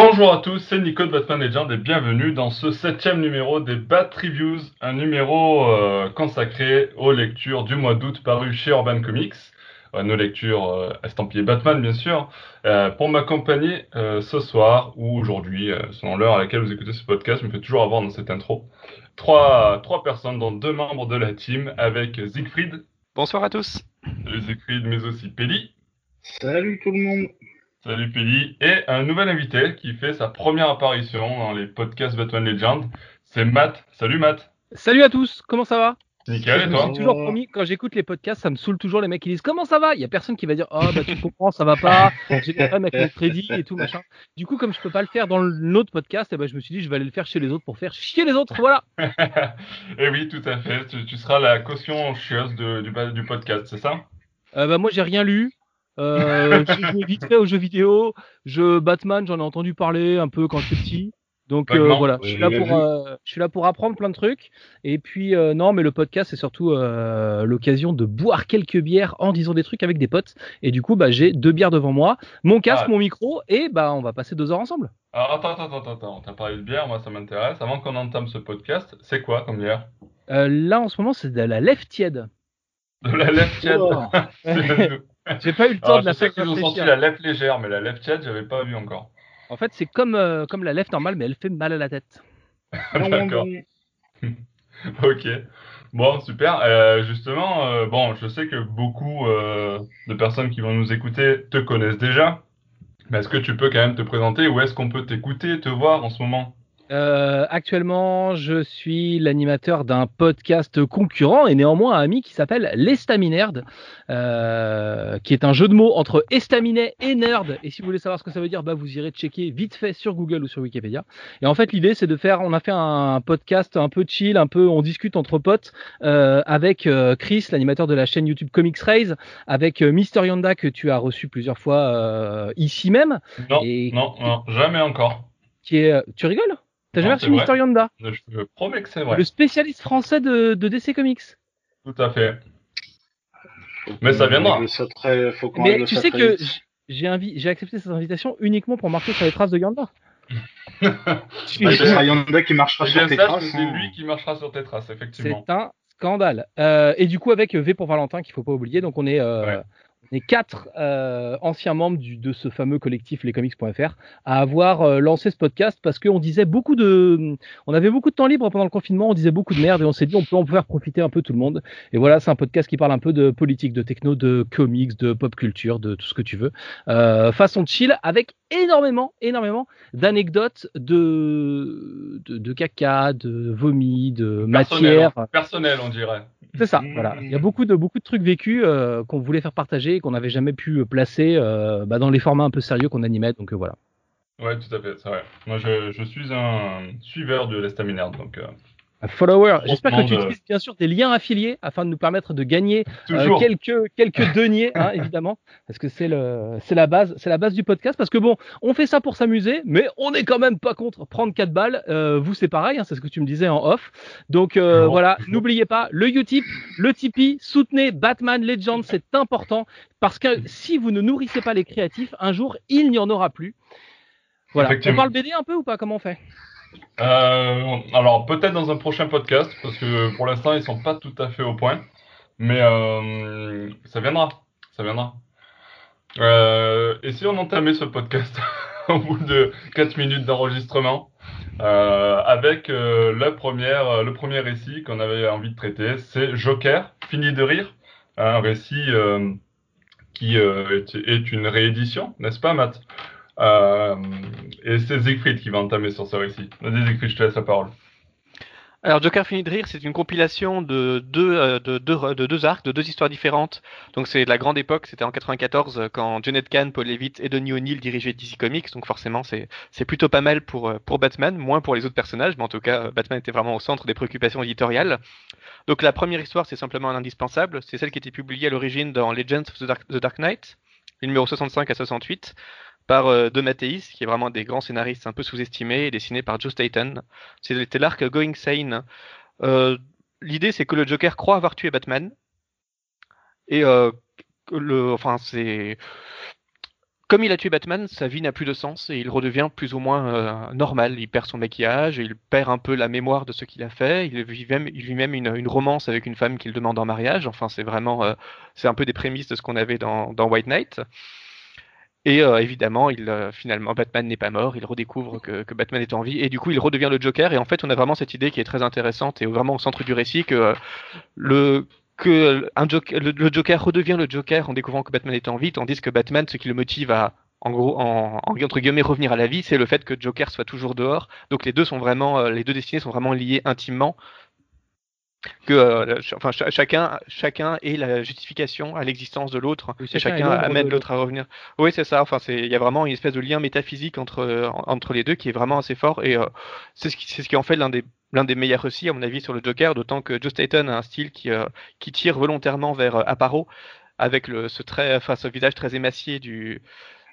Bonjour à tous, c'est Nico de Batman Legend et bienvenue dans ce septième numéro des Bat Reviews, un numéro euh, consacré aux lectures du mois d'août paru chez Urban Comics, euh, nos lectures euh, estampillées Batman bien sûr, euh, pour m'accompagner euh, ce soir ou aujourd'hui, euh, selon l'heure à laquelle vous écoutez ce podcast, je me fais toujours avoir dans cette intro, trois, trois personnes, dont deux membres de la team, avec Siegfried, Bonsoir à tous. salut Siegfried, mais aussi Pelli, Salut tout le monde. Salut Pelli. Et un nouvel invité qui fait sa première apparition dans les podcasts Batman Legend, c'est Matt. Salut Matt. Salut à tous, comment ça va? Nickel, et toi? toujours promis, quand j'écoute les podcasts, ça me saoule toujours les mecs qui disent comment ça va? Il y a personne qui va dire oh bah tu comprends, ça va pas, j'ai des problèmes avec mon crédit et tout machin. Du coup, comme je peux pas le faire dans l'autre podcast, eh ben, je me suis dit je vais aller le faire chez les autres pour faire chier les autres, voilà. Et oui, tout à fait. Tu, tu seras la caution chieuse de- du, du podcast, c'est ça? Euh, bah, moi j'ai rien lu, euh, j'ai joué vite fait aux jeux vidéo, je Batman j'en ai entendu parler un peu quand j'étais petit. Donc euh, voilà, je oui, suis, là j'ai pour, vu. euh, je suis là pour apprendre plein de trucs. Et puis euh, non, mais le podcast c'est surtout l'occasion de boire quelques bières en disant des trucs avec des potes. Et du coup, bah, j'ai deux bières devant moi, mon casque, Ah. mon micro, et bah on va passer deux heures ensemble. Alors attends, attends, attends, attends. T'as parlé de bière, moi ça m'intéresse. Avant qu'on entame ce podcast, c'est quoi comme bière? Là en ce moment c'est de la lèvre tiède. De la lèvre tiède. Oh. J'ai pas eu le temps Alors, de la je sais faire qu'ils ont sorti réfléchir. la lèvre légère, mais la lèvre tiède, j'avais pas vu encore. En fait, c'est comme, euh, comme la lèvre normale, mais elle fait mal à la tête. D'accord. Ok. Bon, super. Euh, justement, euh, bon, je sais que beaucoup euh, de personnes qui vont nous écouter te connaissent déjà. Mais est-ce que tu peux quand même te présenter? Ou est-ce qu'on peut t'écouter, te voir en ce moment? Euh, actuellement, je suis l'animateur d'un podcast concurrent et néanmoins un ami qui s'appelle l'Estaminerd, euh, qui est un jeu de mots entre estaminet et nerd. Et si vous voulez savoir ce que ça veut dire, bah vous irez checker vite fait sur Google ou sur Wikipédia. Et en fait, l'idée c'est de faire, on a fait un podcast un peu chill, un peu, on discute entre potes euh, avec euh, Chris, l'animateur de la chaîne YouTube Comics Raise, avec euh, Mister Yonda que tu as reçu plusieurs fois euh, ici même, Non, Et- non, non, jamais encore. qui est, tu rigoles? T'as jamais c'est reçu. Mister Yonda Je te promets que c'est vrai. le spécialiste français de, de DC Comics. Tout à fait. Mais ça viendra. Ça très, faut qu'on Mais tu sais que j'ai invi- j'ai accepté cette invitation uniquement pour marquer sur les traces de Yonda. Je suis- Bah, ce sera Yonda qui marchera Eh sur tes traces. c'est hein. lui qui marchera sur tes traces, effectivement. C'est un scandale. Euh, et du coup, avec V pour Valentin, qu'il faut pas oublier, donc on est, euh, Ouais. Est quatre euh, anciens membres du, de ce fameux collectif lescomics.fr à avoir euh, lancé ce podcast parce qu'on disait beaucoup de, on avait beaucoup de temps libre pendant le confinement, on disait beaucoup de merde et on s'est dit on peut en faire profiter un peu tout le monde. Et voilà, c'est un podcast qui parle un peu de politique, de techno, de comics, de pop culture, de tout ce que tu veux, euh, façon chill avec énormément, énormément d'anecdotes de, de, de caca, de vomi, de Personnel, matière. hein. Personnel, on dirait. C'est ça, Mmh. voilà. Il y a beaucoup de, beaucoup de trucs vécus euh, qu'on voulait faire partager et qu'on n'avait jamais pu euh, placer euh, bah, dans les formats un peu sérieux qu'on animait. Donc euh, voilà. Ouais, tout à fait, c'est vrai. Moi, je, je suis un suiveur de l'estaminerde, donc euh, Un follower. J'espère que tu euh, utilises bien sûr des liens affiliés afin de nous permettre de gagner euh, quelques quelques deniers, hein, évidemment, parce que c'est le c'est la base c'est la base du podcast. Parce que bon, on fait ça pour s'amuser, mais on n'est quand même pas contre prendre 4 balles. Euh, vous c'est pareil, hein, c'est ce que tu me disais en off. Donc euh, voilà, n'oubliez pas le Utip, le Tipeee, soutenez Batman Legends, c'est important parce que si vous ne nourrissez pas les créatifs, un jour il n'y en aura plus. Voilà. On parle BD un peu ou pas Comment on fait? Euh, alors, peut-être dans un prochain podcast, parce que pour l'instant, ils sont pas tout à fait au point. Mais euh, ça viendra. Ça viendra. Euh, et si on entamait ce podcast au bout de 4 minutes d'enregistrement avec le premier récit qu'on avait envie de traiter, c'est Joker, fini de rire, un récit qui est, une réédition, n'est-ce pas, Matt? Et c'est Siegfried qui va entamer sur ce récit. Vas-y, je te laisse la parole. Alors Joker finit de rire, c'est une compilation de deux, euh, de, deux, de deux arcs, de deux histoires différentes. Donc c'est la grande époque, c'était en 94 euh, quand Jonathan Kahn, Paul Levitt et Donny O'Neill dirigeaient DC Comics. Donc forcément c'est c'est plutôt pas mal pour, euh, pour Batman, moins pour les autres personnages, mais en tout cas euh, Batman était vraiment au centre des préoccupations éditoriales. Donc la première histoire c'est simplement un indispensable, c'est celle qui était publiée à l'origine dans Legends of the Dark, the Dark Knight, le numéro 65 à 68 par euh, De Matteis, qui est vraiment des grands scénaristes un peu sous-estimés, et dessiné par Joe Staton. C'était l'arc Going Sane. Euh, L'idée, c'est que le Joker croit avoir tué Batman. Et euh, le, enfin, comme il a tué Batman, sa vie n'a plus de sens et il redevient plus ou moins normal. Il perd son maquillage, il perd un peu la mémoire de ce qu'il a fait. Il vit même, une, romance avec une femme qu'il demande en mariage. Enfin, c'est vraiment, c'est un peu des prémices de ce qu'on avait dans White Knight. Et euh, évidemment, euh, finalement, Batman n'est pas mort, il redécouvre que, Batman est en vie, et du coup, il redevient le Joker. Et en fait, on a vraiment cette idée qui est très intéressante et vraiment au centre du récit que euh, le que un Joker, le, Joker redevient le Joker en découvrant que Batman est en vie, tandis que Batman, ce qui le motive à en gros, en entre guillemets, revenir à la vie, c'est le fait que Joker soit toujours dehors. Donc les deux sont vraiment, les deux destinées sont vraiment liées intimement que euh, enfin ch chacun chacun ait la justification à l'existence de l'autre Oui, et chacun amène l'autre à revenir. Oui, c'est ça. Enfin, il y a vraiment une espèce de lien métaphysique entre entre les deux qui est vraiment assez fort et euh, c'est ce ce qui en fait l'un des des meilleurs récits à mon avis sur le Joker, d'autant que Joe Staton a un style qui euh, qui tire volontairement vers Aparo avec le ce trait enfin ce visage très émacié du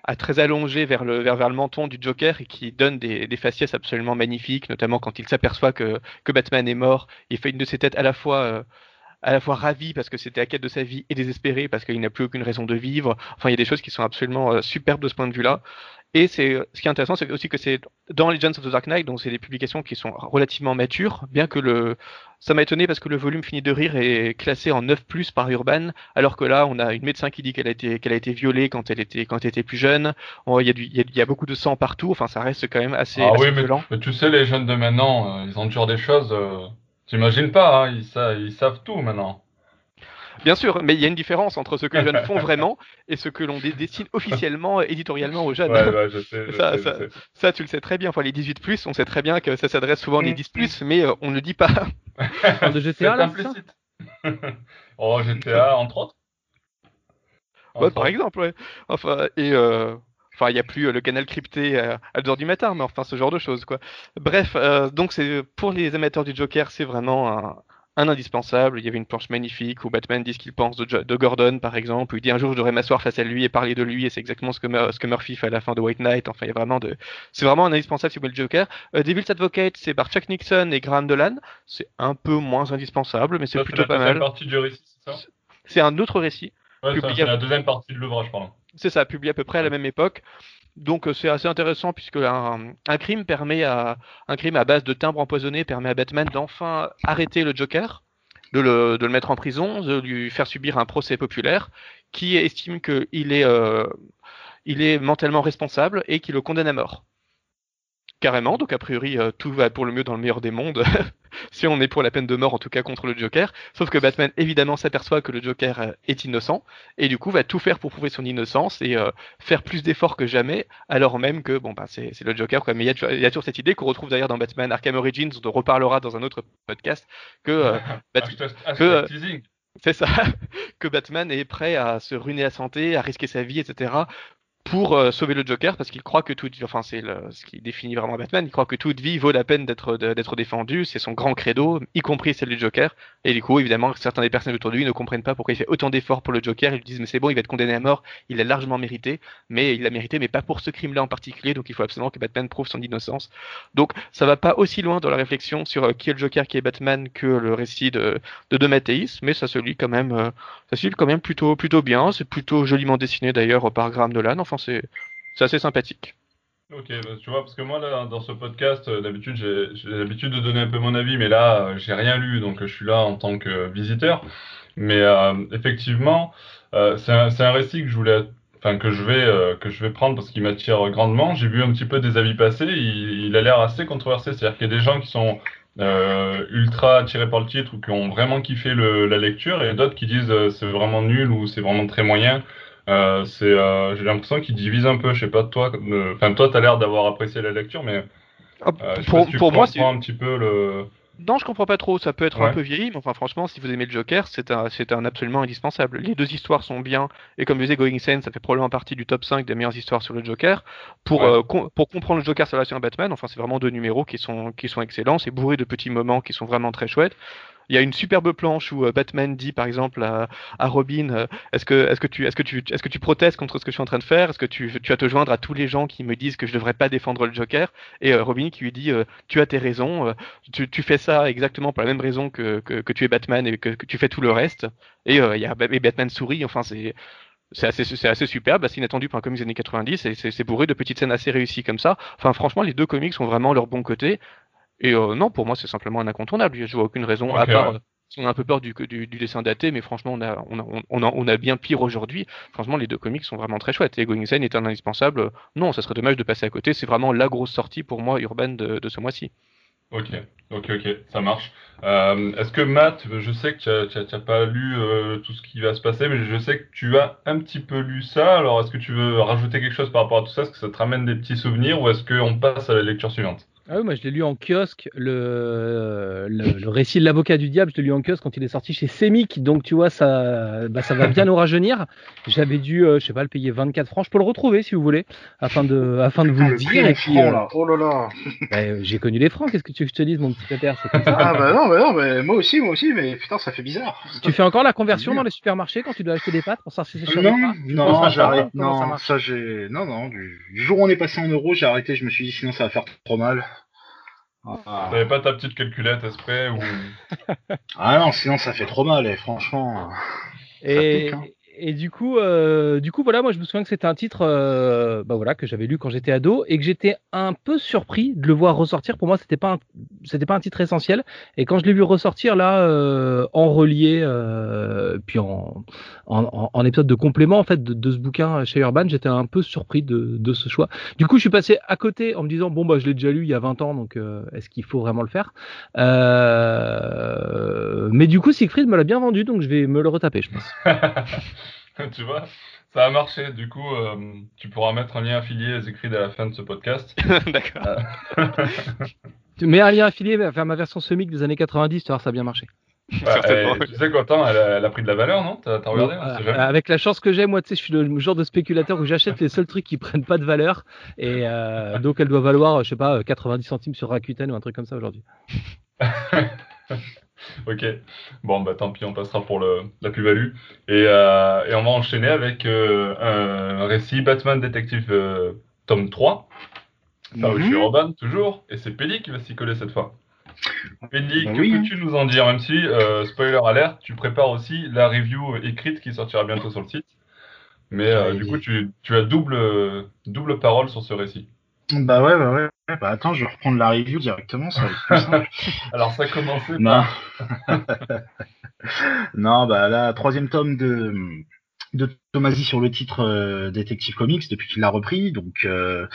à très allongé vers le, menton du Joker et qui donne des, faciès absolument magnifiques, notamment quand il s'aperçoit que, que Batman est mort. Il fait une de ses têtes à la fois, euh, parce que c'était la quête de sa vie et désespéré parce qu'il n'a plus aucune raison de vivre. Enfin, il y a des choses qui sont absolument euh, superbes de ce point de vue-là. Et c'est ce qui est intéressant, c'est aussi que c'est dans Legends of the Dark Knight, donc c'est des publications qui sont relativement matures, bien que le ça m'a étonné parce que le volume finit de rire est classé en 9 plus par Urban, alors que là on a une médecin qui dit qu'elle a été qu'elle a été violée quand elle était quand elle était plus jeune. Il y a du il y, a, il y a beaucoup de sang partout. Enfin ça reste quand même assez, ah assez oui, mais, violent. mais, tu sais les jeunes de maintenant, euh, ils ont toujours des choses. Euh, T'imagines pas, hein, ils, sa ils savent tout maintenant. Bien sûr, mais il y a une différence entre ce que les jeunes font vraiment et ce que l'on dessine officiellement, éditorialement aux jeunes. Ouais, je sais, je ça, sais, ça, je sais. ça, tu le sais très bien. Enfin, les 18 plus, on sait très bien que ça s'adresse souvent aux Mm. 10 plus, mais euh, on ne le dit pas. de GTA, là, oh, GTA, entre autres Ouais, Entre par autres. exemple, ouais. Enfin, et euh, enfin, il n'y a plus euh, le canal crypté euh, à 2h du matin, mais enfin, ce genre de choses, quoi. Bref, euh, donc c'est pour les amateurs du Joker, c'est vraiment un, un indispensable. Il y avait une planche magnifique où Batman dit ce qu'il pense de, Gordon, par exemple, où il dit un jour je devrais m'asseoir face à lui et parler de lui, et c'est exactement ce que, Mur- ce que Murphy fait à la fin de White Knight. Enfin, il y a vraiment de, c'est vraiment un indispensable si vous voulez le Joker. Euh, Devil's Advocate, c'est par Chuck Nixon et Graham Dolan. C'est un peu moins indispensable, mais c'est plutôt pas mal. partie du récit, c'est ça? C'est un autre récit. Ouais, c'est la deuxième partie de l'ouvrage, pardon. C'est ça, publié à peu près à la même époque. Donc euh, c'est assez intéressant puisque un, crime permet à un crime à base de timbres empoisonnés permet à Batman d'enfin arrêter le Joker, de le, mettre en prison, de lui faire subir un procès populaire, qui estime qu'il est euh, est mentalement responsable et qui le condamne à mort. Carrément, donc a priori euh, tout va pour le mieux dans le meilleur des mondes, si on est pour la peine de mort en tout cas contre le Joker, sauf que Batman évidemment s'aperçoit que le Joker euh, est innocent, et du coup va tout faire pour prouver son innocence et euh, faire plus d'efforts que jamais, alors même que bon bah c'est le Joker quoi. Mais il y, a toujours- il y a toujours cette idée qu'on retrouve d'ailleurs dans Batman Arkham Origins, dont on reparlera dans un autre podcast, que euh, euh, teasing. c'est ça, que Batman est prêt à se ruiner la santé, à risquer sa vie, etc. pour euh, sauver le Joker parce qu'il croit que toute enfin c'est ce qui définit vraiment Batman il croit que toute vie vaut la peine d'être d'être défendue c'est son grand credo y compris celle du Joker. Et du coup évidemment certains des personnages autour de lui ne comprennent pas pourquoi il fait autant d'efforts pour le Joker ils lui disent mais c'est bon il va être condamné à mort il l'a largement mérité mais il l'a mérité mais pas pour ce crime là en particulier donc il faut absolument que Batman prouve son innocence. Donc ça va pas aussi loin dans la réflexion sur euh, qui est le Joker qui est Batman que le récit de de, de Mathéis mais ça se lit quand même euh, ça se lit quand même plutôt plutôt bien c'est plutôt joliment dessiné d'ailleurs par Graham Dolan enfin c'est assez sympathique Ok, bah, tu vois, parce que moi, là, dans ce podcast, euh, d'habitude, j'ai l'habitude de donner un peu mon avis, mais là, euh, j'ai rien lu, donc euh, je suis là en tant que visiteur. Mais euh, effectivement, c'est un, récit que je voulais, enfin, que je vais, que je vais prendre parce qu'il m'attire grandement. J'ai vu un petit peu des avis passer, il, a l'air assez controversé, c'est-à-dire qu'il y a des gens qui sont ultra attirés par le titre ou qui ont vraiment kiffé la lecture, et d'autres qui disent c'est vraiment nul ou c'est vraiment très moyen. Euh, c'est, euh, j'ai l'impression qu'il divise un peu. Je sais pas toi, euh, enfin toi, t'as l'air d'avoir apprécié la lecture, mais Ah, pour, si moi c'est comprends un petit peu le. non je comprends pas trop ça peut être un peu vieilli mais enfin franchement si vous aimez le Joker c'est un c'est un absolument indispensable les deux histoires sont bien et comme je disais Going Insane ça fait probablement partie du top 5 des meilleures histoires sur le Joker pour Ouais. euh, com- pour comprendre le Joker sa relation à Batman enfin c'est vraiment deux numéros qui sont qui sont excellents c'est bourré de petits moments qui sont vraiment très chouettes il y a une superbe planche où euh, Batman dit par exemple à, Robin est-ce que tu protestes contre ce que je suis en train de faire? Est-ce que tu vas te joindre à tous les gens qui me disent que je devrais pas défendre le Joker? Et euh, Robin qui lui dit euh, tu as tes raisons tu, fais ça exactement pour la même raison que, tu es Batman et que, tu fais tout le reste et Batman sourit enfin c'est assez, superbe, assez inattendu pour un comics des années 90, et c'est c'est bourré de petites scènes assez réussies comme ça. Enfin, franchement, les deux comics ont vraiment leur bon côté. Et euh, non, pour moi, c'est simplement un incontournable. Je vois aucune raison, à part ouais. euh, si on a un peu peur du, du, du dessin daté, mais franchement, on a, on a, on a, on a bien pire aujourd'hui. Franchement, les deux comics sont vraiment très chouettes. Et Going Zen est un indispensable. Non, ça serait dommage de passer à côté. C'est vraiment la grosse sortie pour moi, Urban, de, de ce mois-ci. Ok, ok, ok, ça marche. Euh, est-ce que Matt, je sais que tu as, tu as- tu as pas lu euh, tout ce qui va se passer, mais je sais que tu as un petit peu lu ça. Alors, est-ce que tu veux rajouter quelque chose par rapport à tout ça? Est-ce que ça te ramène des petits souvenirs ou est-ce qu'on passe à la lecture suivante? Ah oui, moi je l'ai lu en kiosque, le, le, le récit de l'avocat du diable, je l'ai lu en kiosque quand il est sorti chez Semic, donc tu vois, ça, bah, ça va bien nous rajeunir. J'avais dû, euh, je sais pas, le payer 24 francs, je peux le retrouver si vous voulez, afin de, afin de vous le dire. Et puis, euh, là. Oh là là. bah, euh, j'ai connu les francs, qu'est-ce que tu veux que je te dise, mon petit pépère, comme ça. Ah bah non, bah non, mais moi aussi, moi aussi, mais putain, ça fait bizarre. tu fais encore la conversion dans les supermarchés quand tu dois acheter des pâtes pour savoir si c'est cher Non, pas non, j'arrête. ça Non, ça j'ai. Non, non. Du du jour où on est passé en euros, j'ai arrêté. Je me suis dit sinon ça va faire trop mal. Ah, T'avais pas ta petite calculette exprès ou... Ah non, sinon ça fait trop mal, et franchement. Et, pique, hein. Et du coup, euh, du coup, voilà, moi je me souviens que c'était un titre, euh, bah voilà, que j'avais lu quand j'étais ado et que j'étais un peu surpris de le voir ressortir. Pour moi, c'était pas, c'était pas un titre essentiel. Et quand je l'ai vu ressortir là, euh, en relié, euh, puis en, en, en- épisode de complément en fait de, de ce bouquin chez Urban, j'étais un peu surpris de, de ce choix. Du coup, je suis passé à côté en me disant bon bah je l'ai déjà lu il y a 20 ans, donc euh, est-ce qu'il faut vraiment le faire? Euh, Mais du coup, Siegfried me l'a bien vendu, donc je vais me le retaper, je pense. Tu vois? Ça a marché. Du coup, euh, tu pourras mettre un lien affilié écrit à la fin de ce podcast. D'accord. Tu mets un lien affilié vers ma version semic des années 90, tu vois, ça a bien marché. Et tu sais qu'autant elle, a- elle a pris de la valeur, non? T'as regardé? Euh, sait jamais. avec la chance que j'ai, moi, tu sais, je suis le genre de spéculateur où j'achète les seuls trucs qui prennent pas de valeur. Et euh, donc, elle doit valoir, je sais pas, 90 centimes sur Rakuten ou un truc comme ça aujourd'hui. Ok. Bon, bah tant pis, on passera pour le, la plus-value. Et, euh, et on va enchaîner avec euh, un récit Batman Detective euh, tome 3. Par Mhm. chez Robin, toujours. Et c'est Pelli qui va s'y coller cette fois. Pelli, Bah que oui, peux-tu nous en dire? Même si, euh, spoiler alert, tu prépares aussi la review écrite qui sortira bientôt sur le site. Mais du coup, tu, tu as double, double parole sur ce récit. Bah ouais, bah ouais. Bah attends, je vais reprendre la review directement, ça va être plus simple. Alors, ça a commencé Non. non, bah là, troisième tome de, de Tomasi sur le titre euh, Detective Comics depuis qu'il l'a repris. Donc, euh,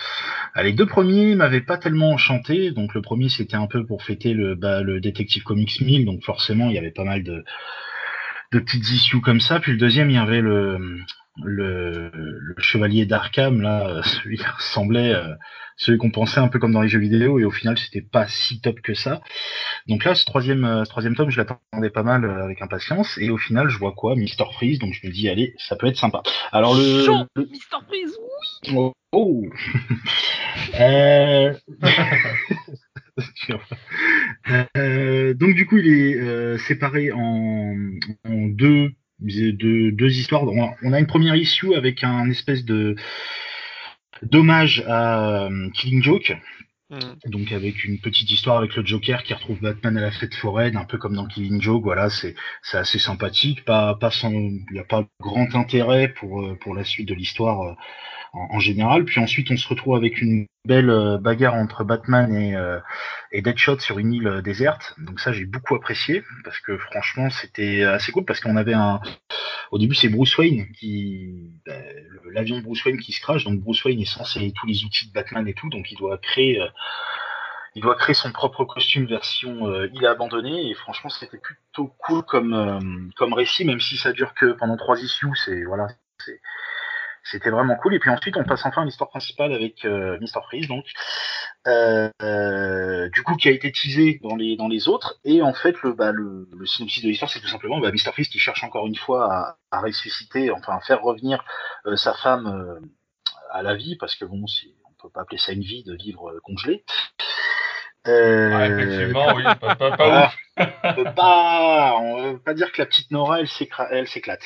ah, les deux premiers m'avaient pas tellement enchanté. Donc, le premier, c'était un peu pour fêter le, bah, le Detective Comics 1000. Donc, forcément, il y avait pas mal de, de petites issues comme ça. Puis le deuxième, il y avait le, le, le Chevalier d'Arkham, là, euh, celui qui ressemblait, euh, celui qu'on pensait un peu comme dans les jeux vidéo. Et au final, c'était pas si top que ça. Donc là, ce troisième, euh, ce troisième tome, je l'attendais pas mal euh, avec impatience, et au final, je vois quoi? Mister Freeze, donc je me dis, allez, ça peut être sympa. Alors le... Mister Freeze Oh, oh. Euh, euh, donc du coup, il est euh, séparé en, en deux, deux, deux histoires. On a, une première issue avec un espèce de d'hommage à euh, Killing Joke, Hmm. donc avec une petite histoire avec le Joker qui retrouve Batman à la fête foraine, un peu comme dans Killing Joke. Voilà, c'est c'est assez sympathique. Pas pas sans, il n'y a pas grand intérêt pour euh, pour la suite de l'histoire euh, en, général. Puis ensuite, on se retrouve avec une belle euh, bagarre entre Batman et euh, et Deadshot sur une île euh, déserte. Donc ça, j'ai beaucoup apprécié parce que franchement, c'était assez cool parce qu'on avait un au début, c'est Bruce Wayne qui, le- l'avion de Bruce Wayne qui se crache. Donc Bruce Wayne est censé tous les outils de Batman et tout, donc il doit créer, il doit créer son propre costume version euh, île abandonnée. Et franchement, c'était plutôt cool comme comme récit, même si ça dure que pendant trois issues. C'est voilà, c'était vraiment cool. Et puis ensuite, on passe enfin à l'histoire principale avec euh, Mr. Freeze, donc euh, euh, du coup qui a été teasé dans les dans les autres. Et en fait, le bah, le, le synopsis de l'histoire, c'est tout simplement bah, Mr. Freeze qui cherche encore une fois à, à ressusciter, enfin à faire revenir euh, sa femme euh, à la vie, parce que bon, on peut pas appeler ça une vie de vivre euh, congelé. Euh, effectivement, oui, pas, pas, pas ouf. on peut pas, on veut pas dire que la petite Nora, elle s'éclate.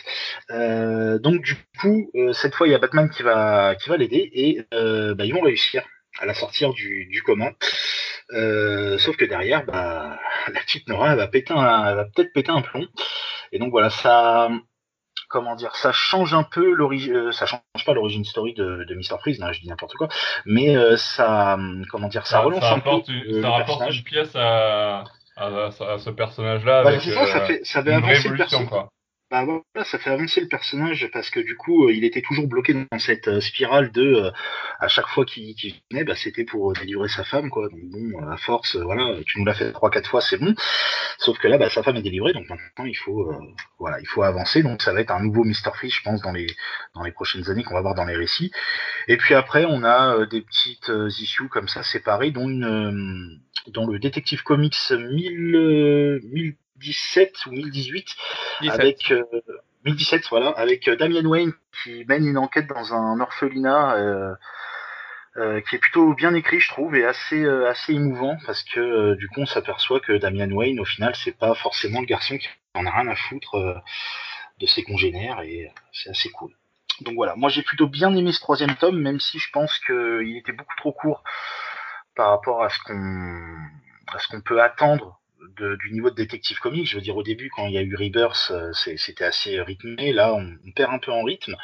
Euh, donc du coup, euh, cette fois, il y a Batman qui va, qui va l'aider et bah, ils vont réussir à la sortir du, du coma. Euh, sauf que derrière, bah, la petite Nora, elle va péter un, elle va peut-être péter un plomb. Et donc voilà, ça, comment dire, ça change un peu l'origine, euh, ça change pas l'origine story de, de Mr Freeze, là, je dis n'importe quoi, mais euh, ça, comment dire, ça, relance un peu. Une, ça rapporte une pièce à, à, à ce personnage-là. Bah, avec, ça, ça, fait, ça avait avancé le personnage. Bah voilà, ça fait avancer le personnage parce que du coup, euh, il était toujours bloqué dans cette euh, spirale de euh, à chaque fois qu'il venait, bah, c'était pour délivrer sa femme, quoi. Donc bon, à force, voilà, tu nous l'as fait trois, quatre fois, c'est bon. Sauf que là, bah, sa femme est délivrée, donc maintenant il faut, voilà, il faut avancer. Donc ça va être un nouveau Mister Fish, je pense, dans les dans les prochaines années qu'on va voir dans les récits. Et puis après, on a des petites issues comme ça séparées, dont une dans le Detective Comics 1000, 1000 2017 ou 2018 avec 2017 euh, voilà avec euh, Damien Wayne qui mène une enquête dans un orphelinat euh, qui est plutôt bien écrit je trouve et assez assez émouvant parce que du coup on s'aperçoit que Damien Wayne au final c'est pas forcément le garçon qui en a rien à foutre de ses congénères et c'est assez cool. Donc voilà, moi j'ai plutôt bien aimé ce troisième tome, même si je pense qu'il était beaucoup trop court par rapport à ce qu'on à ce qu'on peut attendre du niveau de détective comique. Je veux dire, au début, quand il y a eu Rebirth, euh, c'était assez rythmé. Là, on, perd un peu en rythme.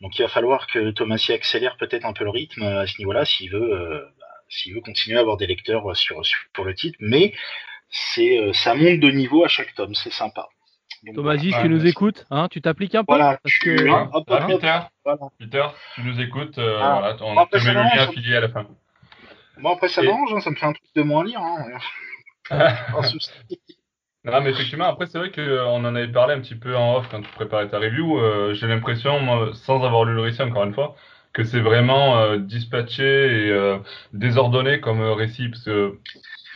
Donc, il va falloir que Thomasy accélère peut-être un peu le rythme euh, à ce niveau-là s'il veut, euh, bah, s'il veut continuer à avoir des lecteurs sur, sur, le titre. Mais c'est, ça monte de niveau à chaque tome. C'est sympa. Thomas, si tu nous écoutes, hein, tu t'appliques un peu voilà, parce que... Peter, tu nous écoutes, ah. voilà, on te met le lien affilié à la fin. Bon, après, ça m'arrange, hein, ça me fait un truc de moins lire. Hein. Non, mais effectivement, après, c'est vrai qu'on euh, en avait parlé un petit peu en off quand tu préparais ta review. Euh, j'ai l'impression, moi, sans avoir lu le récit encore une fois, que c'est vraiment euh, dispatché et désordonné comme récit. Parce que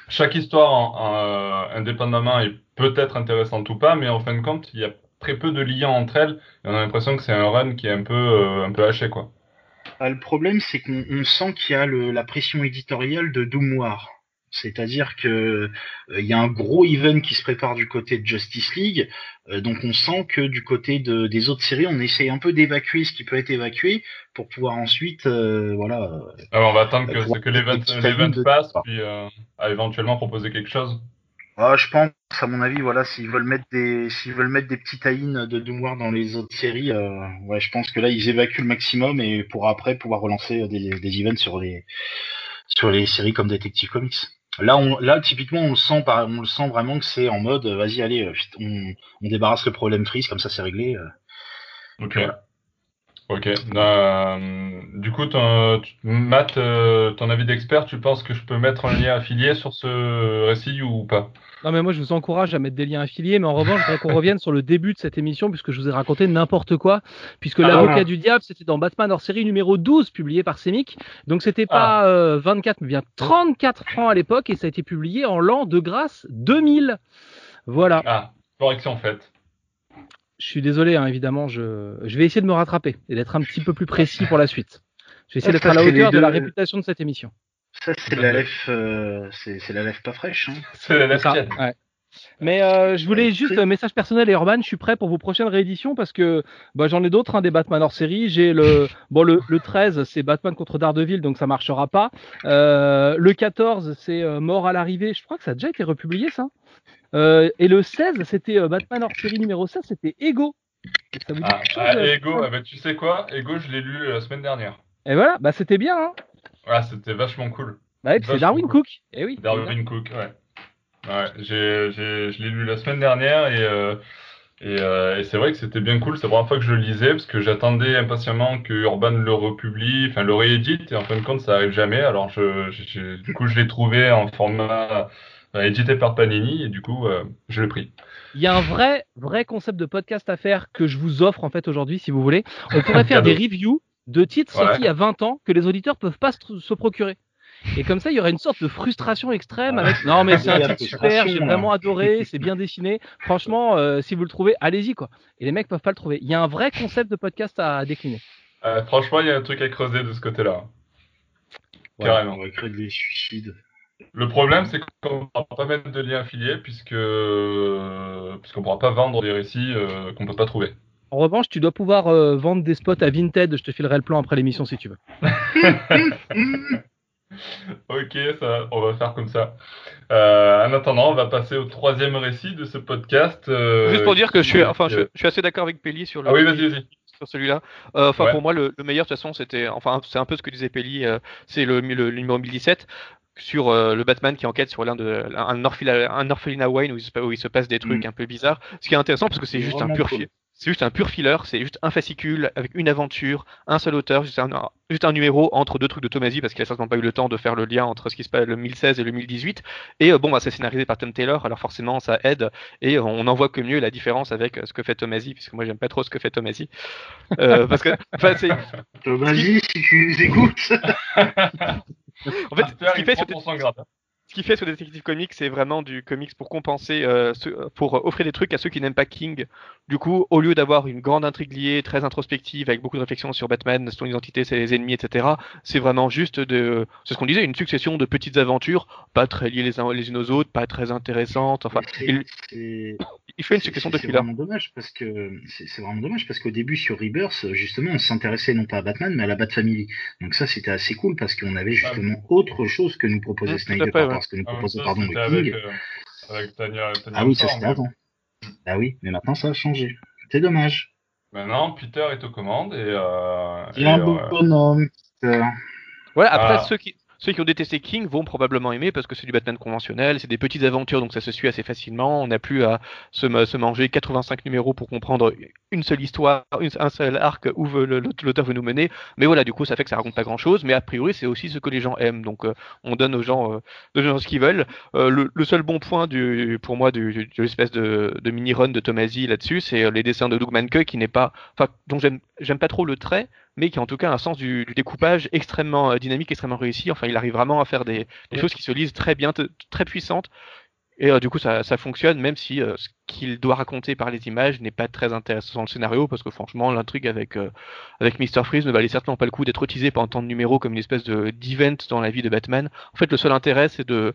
chaque histoire, indépendamment, est peut-être intéressante ou pas, mais en fin de compte, il y a très peu de liens entre elles. Et on a l'impression que c'est un run qui est un peu, un peu haché, quoi. Le problème, c'est qu'on sent qu'il y a la pression éditoriale de Doom War. C'est-à-dire que euh, il y a un gros event qui se prépare du côté de Justice League, euh, donc on sent que du côté de, des autres séries, on essaie un peu d'évacuer ce qui peut être évacué pour pouvoir ensuite, euh, voilà. Alors on va attendre que, que l'event passe, puis à éventuellement proposer quelque chose. Ah, je pense, à mon avis, voilà, s'ils veulent mettre des, s'ils veulent mettre des petits tie de Doom dans les autres séries, ouais, je pense que là ils évacuent le maximum et pour après pouvoir relancer des, des events sur les, sur les séries comme Detective Comics. Là, on, là, typiquement, on le sent, on le sent vraiment que c'est en mode, euh, vas-y, allez, euh, on, on, débarrasse le problème freeze, comme ça, c'est réglé. Euh. Ok. Ok. du coup, ton, Matt, ton avis d'expert, tu penses que je peux mettre un lien affilié sur ce récit ou pas? Non, mais moi, je vous encourage à mettre des liens affiliés, mais en revanche, je voudrais qu'on revienne sur le début de cette émission, puisque je vous ai raconté n'importe quoi, puisque ah, l'avocat du diable, c'était dans Batman hors série numéro 12, publié par Semic. Donc, c'était pas 24, ah. euh, mais bien 34 francs à l'époque, et ça a été publié en l'an de grâce 2000. Voilà. Ah, correction faite. Je suis désolé, hein, évidemment, je... je vais essayer de me rattraper et d'être un petit peu plus précis pour la suite. Je vais essayer d'être à la hauteur de la réputation de cette émission. Ça, c'est la lèvre, euh, c'est la lèvre pas fraîche. Hein. C'est la lèvre ouais. Mais euh, je voulais juste un message personnel et Urban, je suis prêt pour vos prochaines rééditions parce que bah, j'en ai d'autres, hein, des Batman hors série. J'ai le bon le, le 13, c'est Batman contre Daredevil, donc ça marchera pas. Euh, le 14, c'est euh, Mort à l'arrivée. Je crois que ça a déjà été republié ça? Euh, et le 16, c'était euh, Batman hors série numéro 16, c'était Ego. Ça vous dit ah, ah Ego, ah, bah, tu sais quoi? Ego, je l'ai lu la semaine dernière. Et voilà, bah c'était bien. Hein ah, c'était vachement cool. Bah c'est Darwin Cook. Eh oui. Darwin Cook, ouais. Ouais, j'ai, j'ai, je l'ai lu la semaine dernière et, euh, et, euh, et c'est vrai que c'était bien cool. C'est la première fois que je le lisais parce que j'attendais impatiemment que Urban le republie, enfin le réédite et en fin de compte ça arrive jamais. Alors je, je, du coup je l'ai trouvé en format euh, édité par Panini et du coup euh, je l'ai pris. Il y a un vrai vrai concept de podcast à faire que je vous offre en fait aujourd'hui si vous voulez. On pourrait faire des reviews de titres sortis il y a 20 ans que les auditeurs peuvent pas se procurer. Et comme ça, il y aurait une sorte de frustration extrême avec non mais c'est un titre super, j'ai vraiment adoré, c'est bien dessiné. Franchement, euh, si vous le trouvez, allez-y quoi. Et les mecs peuvent pas le trouver. Il y a un vrai concept de podcast à décliner. Euh, franchement, il y a un truc à creuser de ce côté-là. Carrément. On va créer des suicides. Le problème, c'est qu'on ne pourra pas mettre de lien affilié puisque puisqu'on ne pourra pas vendre des récits euh, qu'on ne peut pas trouver. En revanche, tu dois pouvoir vendre des spots à Vinted. Je te filerai le plan après l'émission si tu veux. Ok, ça, on va faire comme ça. Euh, en attendant, on va passer au troisième récit de ce podcast. euh, Juste pour dire que je suis, enfin, je, je suis assez d'accord avec Pelli sur le. Ah oui, vas-y, vas-y. sur celui-là. Euh, Enfin, Ouais. pour moi, le, le meilleur, de toute façon, c'était, enfin, c'est un peu ce que disait Pelli, euh, c'est le, le, le numéro 1017 sur euh, le Batman qui enquête sur l'un de un, orphelin, un orphelinat Wayne où il, se, où il se passe des trucs Mm. un peu bizarres. Ce qui est intéressant parce que c'est juste un pur cool. c'est juste un pur filler, c'est juste un fascicule avec une aventure, un seul auteur, juste un, juste un numéro entre deux trucs de Tomasi parce qu'il a certainement pas eu le temps de faire le lien entre ce qui se passe le 1016 et le 1018. Et euh, bon, bah, c'est scénarisé par Tom Taylor, alors forcément ça aide et euh, on en voit que mieux la différence avec ce que fait Tomasi, puisque moi j'aime pas trop ce que fait Tomasi. Euh, parce que, enfin, c'est, Vas-y, si tu nous écoutes. en fait, Peter, ce qu'il il fait sur ce qu'il fait sur Detective Comics, c'est vraiment du comics pour compenser, euh, pour euh, offrir des trucs à ceux qui n'aiment pas King. Du coup, au lieu d'avoir une grande intrigue liée, très introspective, avec beaucoup de réflexions sur Batman, son identité, ses ennemis, etc., c'est vraiment juste de, c'est ce qu'on disait, une succession de petites aventures, pas très liées les, uns- les unes aux autres, pas très intéressantes. Enfin, c'est- il fait une succession de C'est vraiment dommage parce que c'est vraiment dommage parce qu'au début sur Rebirth, justement, on s'intéressait non pas à Batman mais à la Bat Family. Donc ça, c'était assez cool parce qu'on avait justement autre chose que nous proposait Mm, à Snyder, fait, par ouais. rapport à ce que nous Ah, proposait ça, pardon le avec, King. euh, avec Ah oui, ça c'était ouais. avant. Ah oui, mais maintenant ça a changé. C'est dommage. Maintenant, Peter est aux commandes et. Euh, Il est un euh, bonhomme. Euh, Voilà, après, Ah. ceux qui, ceux qui ont détesté King vont probablement aimer parce que c'est du Batman conventionnel, c'est des petites aventures, donc ça se suit assez facilement. On n'a plus à se, ma- se manger 85 numéros pour comprendre une seule histoire, un seul arc où l'auteur veut nous mener. Mais voilà, du coup, ça fait que ça raconte pas grand chose. Mais a priori, c'est aussi ce que les gens aiment. Donc, euh, on donne aux gens, euh, aux gens ce qu'ils veulent. Euh, le, seul bon point pour moi de l'espèce de, mini-run de Tomasi là-dessus, c'est les dessins de Doug Manke qui n'est pas, dont j'aime pas trop le trait, mais qui a en tout cas un sens du, du découpage extrêmement euh, dynamique, extrêmement réussi. Enfin, il arrive vraiment à faire des, des Ouais. choses qui se lisent très bien, très puissantes. Et euh, du coup, ça, ça fonctionne, même si euh, ce qu'il doit raconter par les images n'est pas très intéressant dans le scénario, parce que franchement, l'intrigue avec, euh, avec Mr. Freeze ne valait certainement pas le coup d'être utilisé pendant tant de numéros comme une espèce de d'event dans la vie de Batman. En fait, le seul intérêt, c'est de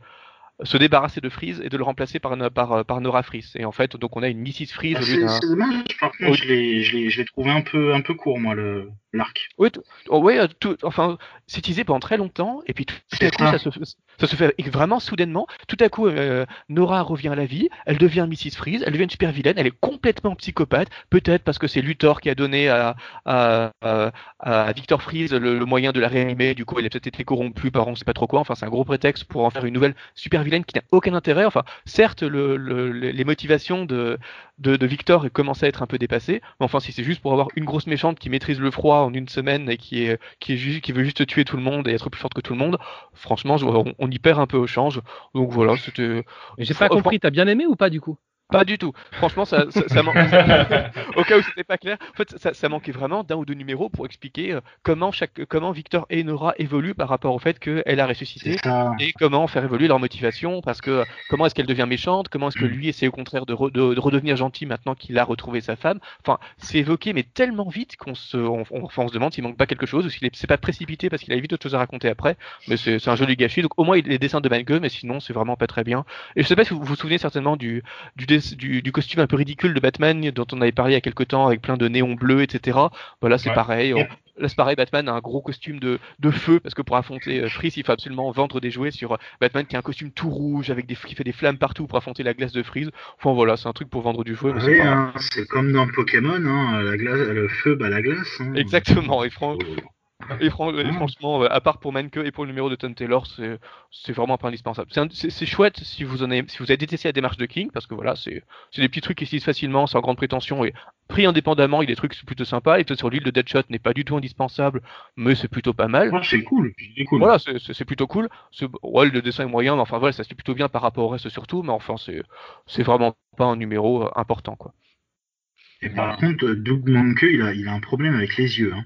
se débarrasser de Freeze et de le remplacer par, par, euh, par Nora Freeze. Et en fait, donc on a une Mrs. Freeze ah, au lieu c'est d'un... c'est dommage. Par contre, je l'ai- je l'ai je l'ai trouvé un peu un peu court moi le l'arc. Oui, oh, ouais, euh, tout, enfin, c'est utilisé pendant très longtemps, et puis tout, tout à coup, ça se, ça se fait vraiment soudainement. Tout à coup, euh, Nora revient à la vie, elle devient Mrs. Freeze, elle devient une super vilaine, elle est complètement psychopathe, peut-être parce que c'est Luthor qui a donné à, Victor Freeze le, moyen de la réanimer, du coup, elle a peut-être été corrompue par on sait pas trop quoi, enfin, c'est un gros prétexte pour en faire une nouvelle super vilaine qui n'a aucun intérêt. Enfin, certes, le, le- le- les motivations de, Victor commencent à être un peu dépassées, mais enfin, si c'est juste pour avoir une grosse méchante qui maîtrise le froid en une semaine et qui veut juste tuer tout le monde et être plus forte que tout le monde, franchement, on, on y perd un peu au change. Donc voilà, c'était J'ai pas compris, t'as bien aimé ou pas du coup? Pas du tout. Franchement, ça, ça, ça man- au cas où c'était pas clair, en fait, ça, ça manquait vraiment d'un ou deux numéros pour expliquer euh, comment chaque, comment Victor et Nora évoluent par rapport au fait qu'elle a ressuscité et comment faire évoluer leur motivation parce que euh, comment est-ce qu'elle devient méchante comment est-ce que lui essaie au contraire de, re- de- de redevenir gentil maintenant qu'il a retrouvé sa femme. Enfin c'est évoqué mais tellement vite qu'on se on, on- enfin, on se demande s'il manque pas quelque chose ou s'il est c'est pas précipité parce qu'il a vite autre chose à raconter après. Mais c'est un joli gâchis. Donc au moins les dessins de Mangue mais sinon c'est vraiment pas très bien. Et je sais pas si vous vous souvenez certainement du du, du, du costume un peu ridicule de Batman dont on avait parlé il y a quelque temps avec plein de néons bleus etc voilà c'est Ouais. pareil on-. Là, c'est pareil, Batman a un gros costume de, de feu, parce que pour affronter euh, Freeze, il faut absolument vendre des jouets sur euh, Batman qui a un costume tout rouge, avec des, qui fait des flammes partout pour affronter la glace de Freeze. Enfin voilà, c'est un truc pour vendre du c'est Oui, hein, c'est comme dans Pokémon, hein, la glace, le feu bat la glace. hein. Exactement, et, fran- Oh. Et fran- et Ah. franchement, euh, à part pour Manque et pour le numéro de Tom Taylor, c'est vraiment pas indispensable. C'est chouette si vous, en avez, si vous avez détesté la démarche de King, parce que voilà, c'est des petits trucs qui se lisent facilement, sans grande prétention, et pris indépendamment, il y a des trucs plutôt sympas, et peut-être sur l'île de Deadshot n'est pas du tout indispensable, mais c'est plutôt pas mal. Ouais, c'est cool. Voilà, c'est- plutôt cool. Ouais, le dessin est moyen, mais enfin voilà, ça se plutôt bien par rapport au reste surtout, mais enfin c'est c'est vraiment pas un numéro euh, important quoi. Et par contre, Doug Manke, il a, il a un problème avec les yeux. Hein.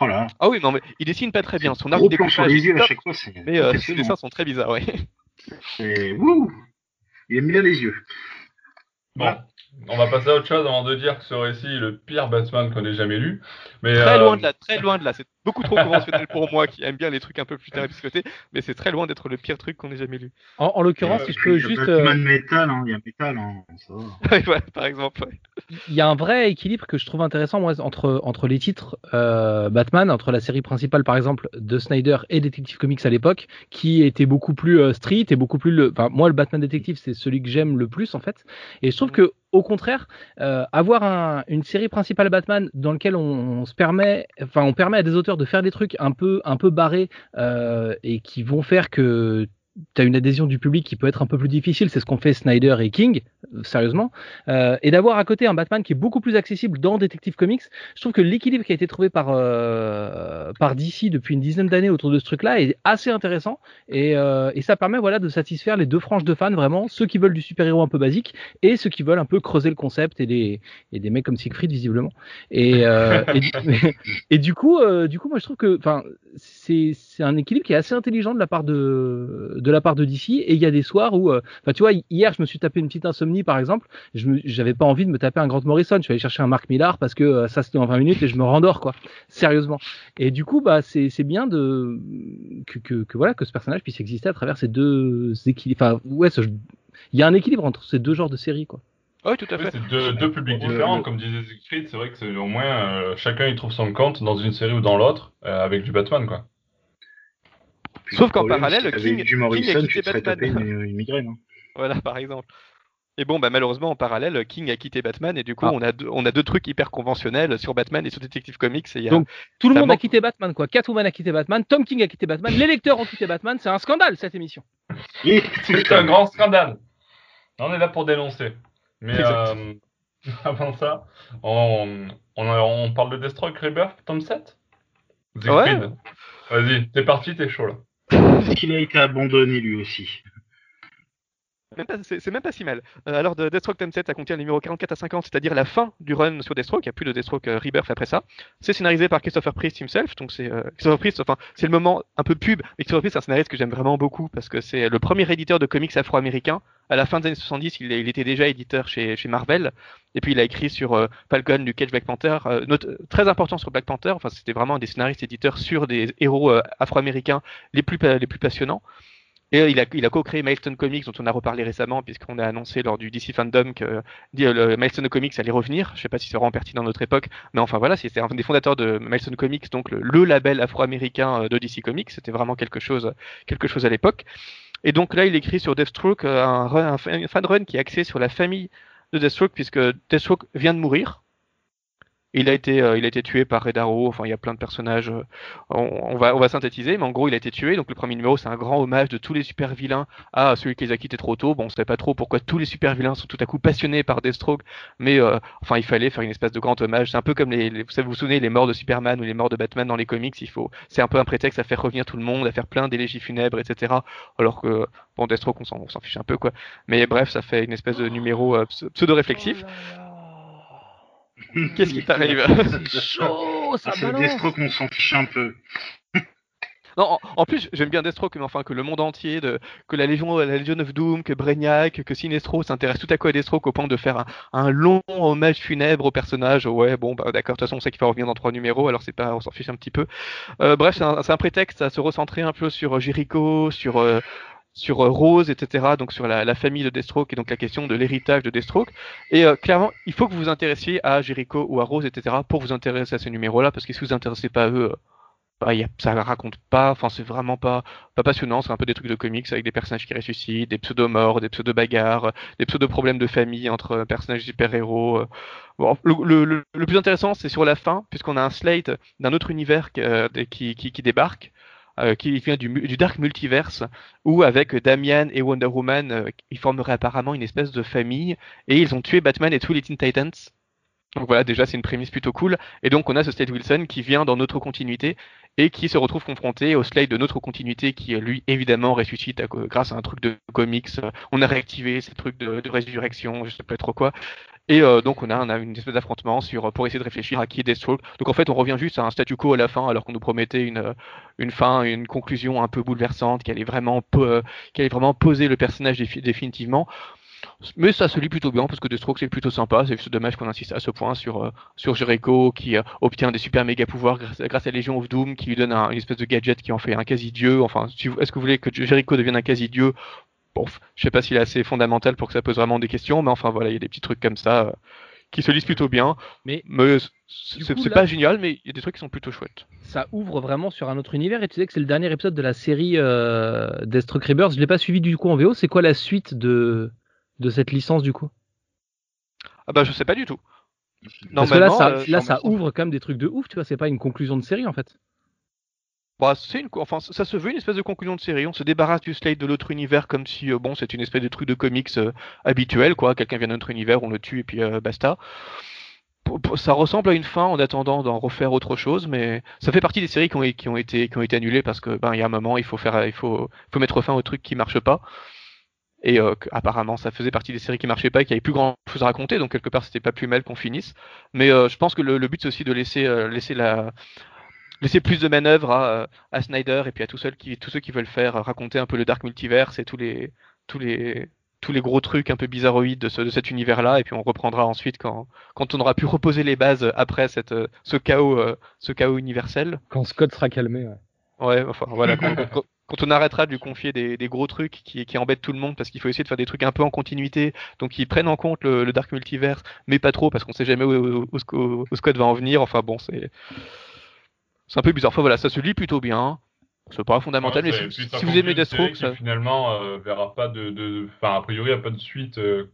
Oh là, Ah oui, non mais il dessine pas très bien. Son arc découpage yeux à chaque fois, c'est mais euh, ses dessins sont très bizarres, ouais. C'est- Wouh Il aime bien les yeux. Bon, on va passer à autre chose avant de dire que ce récit est le pire Batman qu'on ait jamais lu. Mais, très loin euh, de là, très loin de là. C'est beaucoup trop conventionnel pour moi qui aime bien les trucs un peu plus terrapiscotés, mais c'est très loin d'être le pire truc qu'on ait jamais lu. En, en l'occurrence, si je peux Il y a juste. Batman euh, Metal, hein, il y a Metal, hein, par exemple. ouais. Il y a un vrai équilibre que je trouve intéressant moi, entre, entre les titres euh, Batman, entre la série principale par exemple de Snyder et Detective Comics à l'époque, qui était beaucoup plus euh, street et beaucoup plus. Le... Enfin, moi, le Batman Detective, c'est celui que j'aime le plus en fait. Et je trouve que au contraire, euh, avoir un- une série principale Batman dans lequel on, on se permet, enfin, on permet à des auteurs de faire des trucs un peu, un peu barrés euh, et qui vont faire que tu as une adhésion du public qui peut être un peu plus difficile. C'est ce qu'ont fait Snyder et King, euh, sérieusement. Euh, et d'avoir à côté un Batman qui est beaucoup plus accessible dans Detective Comics, je trouve que l'équilibre qui a été trouvé par, euh, par DC depuis une dizaine d'années autour de ce truc-là est assez intéressant. Et, ça permet voilà, de satisfaire les deux franges de fans, vraiment, ceux qui veulent du super-héros un peu basique et ceux qui veulent un peu creuser le concept et des, et des mecs comme Siegfried, visiblement. Et, du- coup, du coup, moi je trouve que c'est un équilibre qui est assez intelligent de la part de la part de DC. Et il y a des soirs où, euh, enfin, tu vois, hier je me suis tapé une petite insomnie par exemple. Je j'avais pas envie de me taper un Grant Morrison. Je suis allé chercher un Mark Millar parce que euh, ça c'était en 20 minutes et je me rendors quoi. Sérieusement. Et du coup, bah c'est c'est bien de que, que, que voilà que ce personnage puisse exister à travers ces deux équilibres. Enfin, ouais, ce- il y a un équilibre entre ces deux genres de séries quoi. Oui, tout à Oui, fait. c'est deux, deux publics différents, le- comme disait Siegfried, c'est vrai que c'est au moins euh, chacun il trouve son compte dans une série ou dans l'autre euh, avec du Batman quoi. Puis Sauf qu'en parallèle, King- a quitté tu te serais tapé Batman. une, une migraine. hein. Voilà, par exemple. Et bon, bah, malheureusement, en parallèle, King a quitté Batman, et du coup, Ah. on, a deux, on a deux trucs hyper conventionnels sur Batman et sur Detective Comics. Et il y a- Donc, Tout le monde a quitté Batman quoi. Catwoman a quitté Batman, Tom King a quitté Batman, les lecteurs ont quitté Batman. C'est un scandale cette émission. C'est un grand scandale. On est là pour dénoncer. Mais euh, avant ça, on, on, on parle de Deathstroke Rebirth, tome 7 Siegfried, Vas-y, t'es parti, t'es chaud là. Qu'il a été abandonné lui aussi? C'est même pas si mal. Euh, alors, de Deathstroke Tome 7, ça contient les numéros 44 à 50, c'est-à-dire la fin du run sur Deathstroke. Il n'y a plus de Deathstroke euh, Rebirth après ça. C'est scénarisé par Christopher Priest himself. Donc, c'est euh, Christopher Priest, enfin, c'est le moment un peu pub. Christopher Priest, c'est un scénariste que j'aime vraiment beaucoup parce que c'est le premier éditeur de comics afro-américain. À la fin des années 70, il, était déjà éditeur chez, Marvel. Et puis, il a écrit sur euh, Falcon, Luke Cage, Black Panther. très important sur Black Panther. Enfin, c'était vraiment un des scénaristes éditeurs sur des héros afro-américains les plus, les plus passionnants. Et euh, il a, il a co-créé Milestone Comics, dont on a reparlé récemment, puisqu'on a annoncé lors du DC Fandom que euh, le Milestone Comics allait revenir. Je sais pas si c'est vraiment pertinent dans notre époque, mais enfin voilà, c'était un des fondateurs de Milestone Comics, donc le, label afro-américain euh, de DC Comics. C'était vraiment quelque chose, quelque chose à l'époque. Et donc là, il écrit sur Deathstroke un, un, un fan run qui est axé sur la famille de Deathstroke, puisque Deathstroke vient de mourir. Il a été, euh, il a été tué par Red Arrow. Enfin, il y a plein de personnages. euh, on, va, on va synthétiser, mais en gros, il a été tué. Donc, le premier numéro, c'est un grand hommage de tous les super vilains à celui qui les a quittés trop tôt. Bon, on ne sait pas trop pourquoi tous les super vilains sont tout à coup passionnés par Deathstroke, mais euh, enfin, il fallait faire une espèce de grand hommage. C'est un peu comme les, vous savez, vous souvenez, les morts de Superman ou les morts de Batman dans les comics. Il faut, c'est un peu un prétexte à faire revenir tout le monde, à faire plein d'élégies funèbres, etc. Alors que bon, Deathstroke, on s'en, on s'en fiche un peu, quoi. Mais bref, ça fait une espèce de numéro euh, pseudo-réflexif. Qu'est-ce qui t'arrive? C'est chaud, ça c'est balance. Deathstroke, on s'en fiche un peu. Non, en, en plus, j'aime bien Deathstroke, mais enfin que le monde entier, de, que la Légion, la Légion of Doom, que Brainiac, que Sinestro s'intéresse tout à coup à Deathstroke au point de faire un, un long hommage funèbre au personnage. Ouais, bon, bah d'accord, de toute façon, on sait qu'il va revenir dans trois numéros, alors c'est pas, on s'en fiche un petit peu. Euh, bref, c'est un, c'est un prétexte à se recentrer un peu sur euh, Jericho, sur euh, sur euh, Rose, etc. Donc sur la, famille de Deathstroke et donc la question de l'héritage de Deathstroke. Et euh, clairement, il faut que vous vous intéressiez à Jericho ou à Rose, etc. pour vous intéresser à ces numéros-là, parce que si vous vous intéressez pas à eux, euh, bah, y a, ça raconte pas, enfin c'est vraiment pas, pas passionnant, c'est un peu des trucs de comics avec des personnages qui ressuscitent, des pseudo-morts, des pseudo-bagarres, des pseudo-problèmes de famille entre personnages super-héros. le, plus intéressant, c'est sur la fin, puisqu'on a un slate d'un autre univers qui, qui débarque, euh, qui vient du, Dark Multiverse, où avec Damian et Wonder Woman, euh, ils formeraient apparemment une espèce de famille, et ils ont tué Batman et tous les Teen Titans. Donc voilà, déjà c'est une prémisse plutôt cool. Et donc on a ce Slade Wilson qui vient dans notre continuité et qui se retrouve confronté au Slade de notre continuité qui euh, lui évidemment ressuscite grâce à un truc de comics. On a réactivé ces trucs de, de résurrection, je sais pas trop quoi. Et euh, donc on a, on a une espèce d'affrontement sur pour essayer de réfléchir à qui est Deathstroke. Donc en fait on revient juste à un statu quo à la fin alors qu'on nous promettait une euh, une fin, une conclusion un peu bouleversante qui allait vraiment euh, allait vraiment poser le personnage défi- définitivement. Mais ça se lit plutôt bien parce que Deathstroke c'est plutôt sympa. C'est juste dommage qu'on insiste à ce point sur, euh, sur Jericho qui euh, obtient des super méga pouvoirs grâce, à Légion of Doom qui lui donne un, une espèce de gadget qui en fait un quasi-dieu. Enfin, si est-ce que vous voulez que Jericho devienne un quasi-dieu Bon, je sais pas s'il est assez fondamental pour que ça pose vraiment des questions, mais enfin voilà, il y a des petits trucs comme ça euh, qui se lisent plutôt bien. Mais, mais c'est pas génial, mais il y a des trucs qui sont plutôt chouettes. Ça ouvre vraiment sur un autre univers et tu sais que c'est le dernier épisode de la série euh, Deathstroke Rebirth. Je l'ai pas suivi du coup en VO. C'est quoi la suite de de cette licence du coup? Ah bah je sais pas du tout. Parce que là, ça, euh, là, ça ouvre quand même des trucs de ouf, tu vois. C'est pas une conclusion de série en fait. Bah, une, enfin, ça se veut une espèce de conclusion de série. On se débarrasse du Slade de l'autre univers comme si, euh, bon, c'est une espèce de truc de comics euh, habituel, quoi. Quelqu'un vient d'un autre univers, on le tue et puis euh, basta. ça ressemble à une fin en attendant d'en refaire autre chose, mais ça fait partie des séries qui ont, qui été, qui ont été annulées parce que, ben, il y a un moment, il faut faire, il faut, faut mettre fin au truc qui marche pas. Et apparemment, ça faisait partie des séries qui marchaient pas et qu'il y avait plus grand chose à raconter, donc quelque part, c'était pas plus mal qu'on finisse. Mais je pense que le, but, c'est aussi de laisser la, laisser plus de manœuvre à, à, Snyder et puis à tous ceux qui, tous ceux qui veulent faire raconter un peu le Dark Multiverse et tous les, tous les, tous les gros trucs un peu bizarroïdes de, ce, de cet univers-là, et puis on reprendra ensuite quand, quand on aura pu reposer les bases après cette, ce, chaos, ce chaos universel. Quand Scott sera calmé, ouais. Ouais, enfin voilà, quand, quand, on arrêtera de lui confier des, des gros trucs qui, qui embêtent tout le monde, parce qu'il faut essayer de faire des trucs un peu en continuité, donc ils prennent en compte le, le Dark Multiverse, mais pas trop, parce qu'on sait jamais où, où, où, où Scott va en venir, enfin bon, c'est c'est un peu bizarre. Enfin voilà, ça se lit plutôt bien. C'est pas fondamental, Ouais, mais si, vous aimez Deathstroke, ça... finalement euh, verra pas de, de, enfin a priori il n'y a pas de suite euh,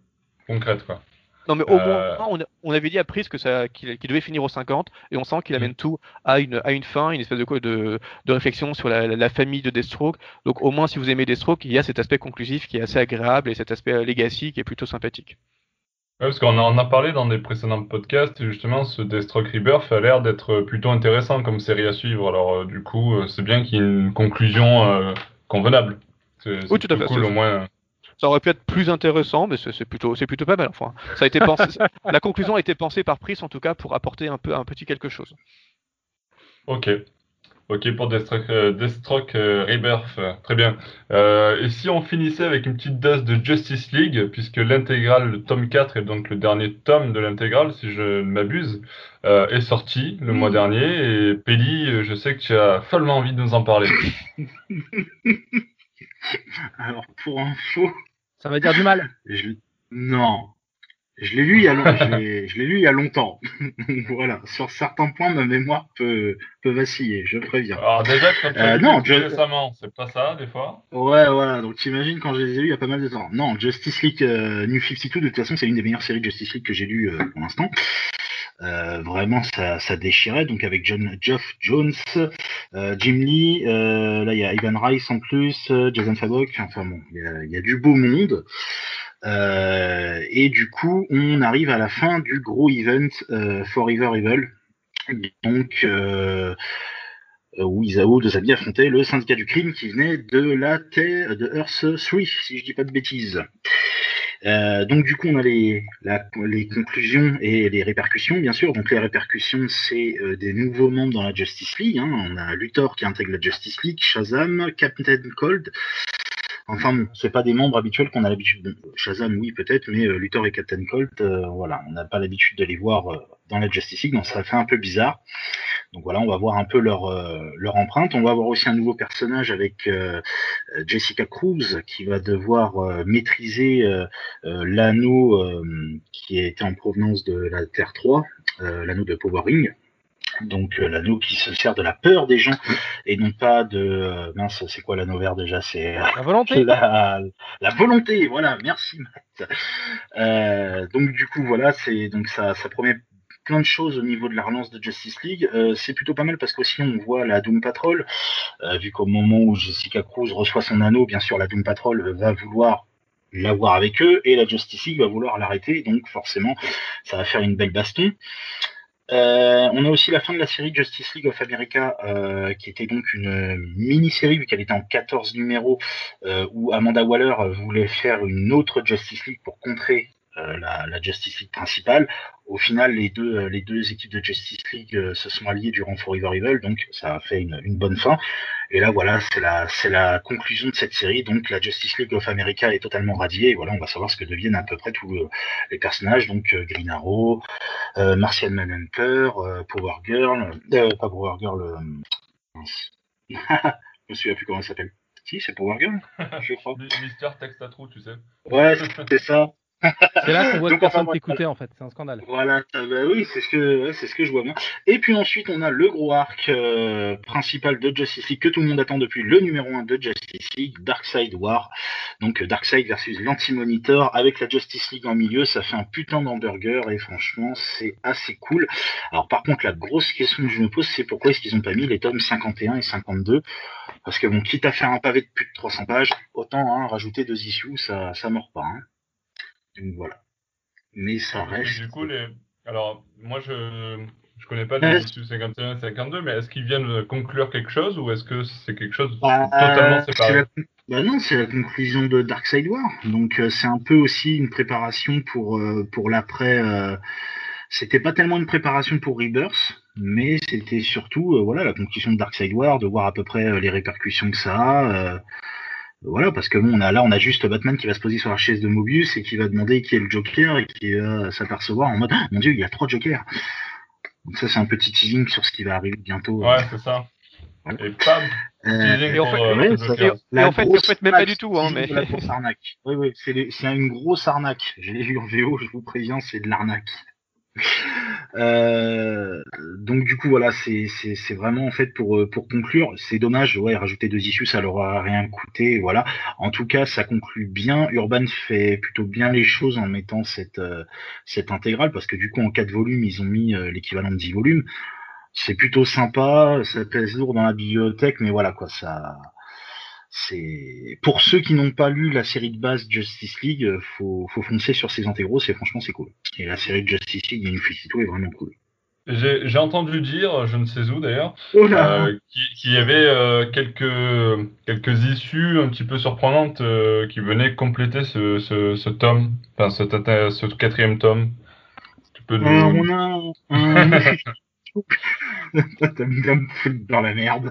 concrète quoi. Non mais au Euh, moins, on, a- on avait dit à Prise que ça, qu'il devait finir au 50, et on sent qu'il Mm. amène tout à une, à une fin, une espèce de, quoi- de, de réflexion sur la, la- la famille de Deathstroke. Donc au moins, si vous aimez Deathstroke, il y a cet aspect conclusif qui est assez agréable et cet aspect euh, legacy qui est plutôt sympathique. Ouais, parce qu'on en a parlé dans des précédents podcasts, et justement, ce Deathstroke Rebirth a l'air d'être plutôt intéressant comme série à suivre. Alors, euh, du coup, euh, c'est bien qu'il y ait une conclusion euh, convenable. C'est c'est Oui, tout à fait, cool, au moins. Ça aurait pu être plus intéressant, mais c'est c'est plutôt, c'est plutôt pas mal. Enfin, ça a été pensé, la conclusion a été pensée par Prise en tout cas pour apporter un peu un petit quelque chose. Ok. Ok pour Deathstroke, euh, Deathstroke euh, Rebirth. Très bien. Euh, et si on finissait avec une petite dose de Justice League, puisque l'intégrale, le tome 4 est donc le dernier tome de l'intégrale, si je ne m'abuse, euh, est sorti le mois dernier. Et Peli, je sais que tu as follement envie de nous en parler. Alors, pour info, Ça va dire du mal. je... non. Je l'ai lu il y a long- je l'ai- je l'ai lu il y a longtemps. voilà. Sur certains points, ma mémoire peut, peut vaciller, je préviens. Alors déjà, quand tu Euh, non, je- récemment, c'est pas ça, des fois? Ouais, voilà. Donc, t'imagines quand je les ai lus il y a pas mal de temps. Non, Justice League euh, New 52, de toute façon, c'est une des meilleures séries de Justice League que j'ai lues euh, pour l'instant. Euh, vraiment, ça, ça déchirait. Donc, avec John, Geoff Jones, euh, Jim Lee, euh, là, il y a Ivan Rice en plus, Jason Fabok. Enfin bon, il y y a du beau monde. Et du coup, on arrive à la fin du gros event euh, Forever Evil. Donc, euh, euh, où Isao de bien affronter le syndicat du crime qui venait de la Terre de Earth 3, si je dis pas de bêtises. Donc du coup on a les, conclusions et les répercussions bien sûr. Donc les répercussions c'est des nouveaux membres dans la Justice League. hein. On a Luthor qui intègre la Justice League, Shazam, Captain Cold. Enfin bon, c'est pas des membres habituels qu'on a l'habitude de. Shazam oui peut-être, mais euh, Luthor et Captain Cold, euh, voilà, on n'a pas l'habitude de les voir euh, dans la Justice League, donc ça fait un peu bizarre. Donc voilà, on va voir un peu leur, empreinte. On va avoir aussi un nouveau personnage avec Jessica Cruz qui va devoir maîtriser l'anneau qui était en provenance de la Terre 3, euh, l'anneau de Power Ring. Donc euh, l'anneau qui se sert de la peur des gens et non pas de euh, mince c'est quoi l'anneau vert déjà? C'est euh, La volonté. la, la volonté, voilà, merci Matt. Donc du coup voilà, c'est donc ça, ça promet plein de choses au niveau de la relance de Justice League. C'est plutôt pas mal parce qu'aussi on voit la Doom Patrol, vu qu'au moment où Jessica Cruz reçoit son anneau, bien sûr la Doom Patrol va vouloir l'avoir avec eux et la Justice League va vouloir l'arrêter, donc forcément ça va faire une belle baston. Euh, on a aussi la fin de la série Justice League of America, euh, qui était donc une mini-série, vu qu'elle était en 14 numéros, euh, où Amanda Waller voulait faire une autre Justice League pour contrer euh, la Justice League principale. Au final, les deux, euh, les deux équipes de Justice League euh, se sont alliées durant Forever Evil, donc ça a fait une, une bonne fin. Et là, voilà, c'est la, c'est la conclusion de cette série. Donc, la Justice League of America est totalement radiée. Et voilà, on va savoir ce que deviennent à peu près tous les personnages. Donc, Green Arrow, Martian Manhunter, Power Girl, pas Power Girl, je me souviens plus comment elle s'appelle. Si, c'est Power Girl, je crois. Mister trou, tu sais. Ouais, c'est ça. C'est là qu'on voit que personne t'écoutait en fait, c'est un scandale. Voilà, bah oui, c'est ce que c'est ce que je vois bien. Et puis ensuite, on a le gros arc euh, principal de Justice League que tout le monde attend depuis le numéro 1 de Justice League, Darkseid War. Donc Darkseid versus l'Anti-Monitor avec la Justice League en milieu, ça fait un putain d'hamburger et franchement, c'est assez cool. Alors par contre, la grosse question que je me pose, c'est pourquoi est-ce qu'ils ont pas mis les tomes 51 et 52 Parce que bon, quitte à faire un pavé de plus de 300 pages, autant hein, rajouter deux issues, ça ça mord pas. Hein. Donc voilà. Mais ça reste. Du coup, les... alors moi je je connais pas les issues 51 et 52, mais est-ce qu'ils viennent conclure quelque chose ou est-ce que c'est quelque chose bah, totalement séparé bah non, c'est la conclusion de Dark War. Donc euh, c'est un peu aussi une préparation pour euh, pour l'après. Euh... C'était pas tellement une préparation pour Rebirth, mais c'était surtout voilà la conclusion de Dark War, de voir à peu près les répercussions que ça a. Voilà, parce que bon, on a, là, on a juste Batman qui va se poser sur la chaise de Mobius et qui va demander qui est le Joker et qui va s'apercevoir en mode oh, Mon Dieu, il y a trois Jokers. Donc, ça, c'est un petit teasing sur ce qui va arriver bientôt. Ouais, c'est ça. Et pam euh, et en fait, euh, en fait, mais pas du tout. Hein, mais... La grosse arnaque. Oui, oui, c'est une grosse arnaque. Je l'ai vu en VO, je vous préviens, c'est de l'arnaque. Euh, donc du coup voilà, c'est vraiment en fait pour euh, pour conclure, c'est dommage, ouais, rajouter deux issues, ça leur a rien coûté, voilà. En tout cas, ça conclut bien. Urban fait plutôt bien les choses en mettant cette euh, cette intégrale parce que du coup en quatre volumes, ils ont mis l'équivalent de 10 volumes. C'est plutôt sympa, ça pèse lourd dans la bibliothèque, mais voilà quoi, ça c'est pour ceux qui n'ont pas lu la série de base Justice League, euh, faut, faut foncer sur ces intégros, c'est franchement c'est cool. Et la série de Justice League Infinito est vraiment cool. J'ai entendu dire, je ne sais où d'ailleurs, oh euh, qu'il y avait euh, quelques, quelques issues un petit peu surprenantes euh, qui venaient compléter ce, ce, ce tome, enfin ce, ce, quatrième tome. Tu peux nous... on a un, T'as mis dans la merde.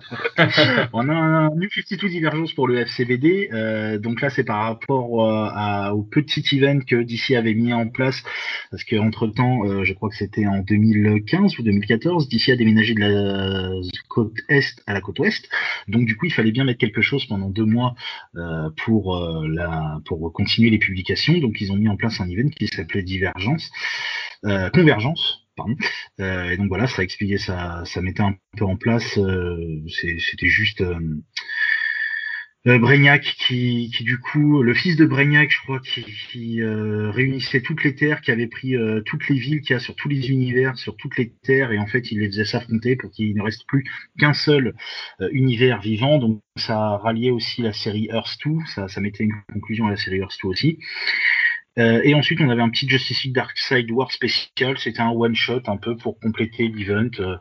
on a un New 52 Divergence pour le FCBD. Euh, donc là, c'est par rapport euh, au petit event que DC avait mis en place. Parce qu'entre temps, euh, je crois que c'était en 2015 ou 2014, DC a déménagé de la côte est à la côte ouest. Donc du coup, il fallait bien mettre quelque chose pendant deux mois pour, la, pour continuer les publications. Donc ils ont mis en place un event qui s'appelait Divergence. Convergence, euh, et donc voilà, ça expliquait, ça, ça mettait un peu en place. Euh, c'était juste euh, Brainiac qui, qui, du coup, le fils de Brainiac, je crois, qui, réunissait toutes les terres, qui avait pris toutes les villes qu'il y a sur tous les univers, sur toutes les terres, et en fait, il les faisait s'affronter pour qu'il ne reste plus qu'un seul univers vivant. Donc ça ralliait aussi la série Earth 2, ça, ça mettait une conclusion à la série Earth 2 aussi. Euh, et ensuite, on avait un petit Justice League Dark Side War spécial. C'était un one shot un peu pour compléter l'event. Euh,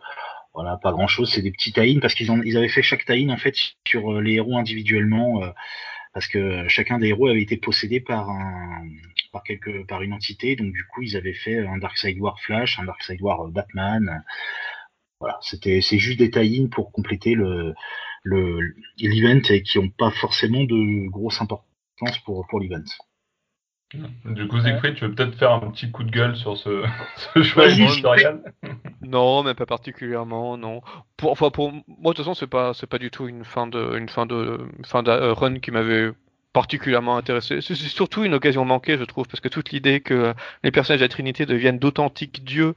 voilà, pas grand chose. C'est des petits tie parce qu'ils ils avaient fait chaque tie en fait sur euh, les héros individuellement, parce que chacun des héros avait été possédé par une entité. Donc du coup, ils avaient fait un Dark Side War Flash, un Dark Side War Batman. Voilà, c'était, c'est juste des tie pour compléter le, l'event et qui n'ont pas forcément de grosse importance pour, pour l'event. Du coup, Siegfried, tu veux peut-être faire un petit coup de gueule sur ce, ce choix éditorial Non, mais pas particulièrement, non. Pour, enfin, pour moi, de toute façon, c'est pas, c'est pas du tout une fin de, une fin de, fin de euh, run qui m'avait particulièrement intéressé. C'est surtout une occasion manquée, je trouve, parce que toute l'idée que les personnages de la Trinité deviennent d'authentiques dieux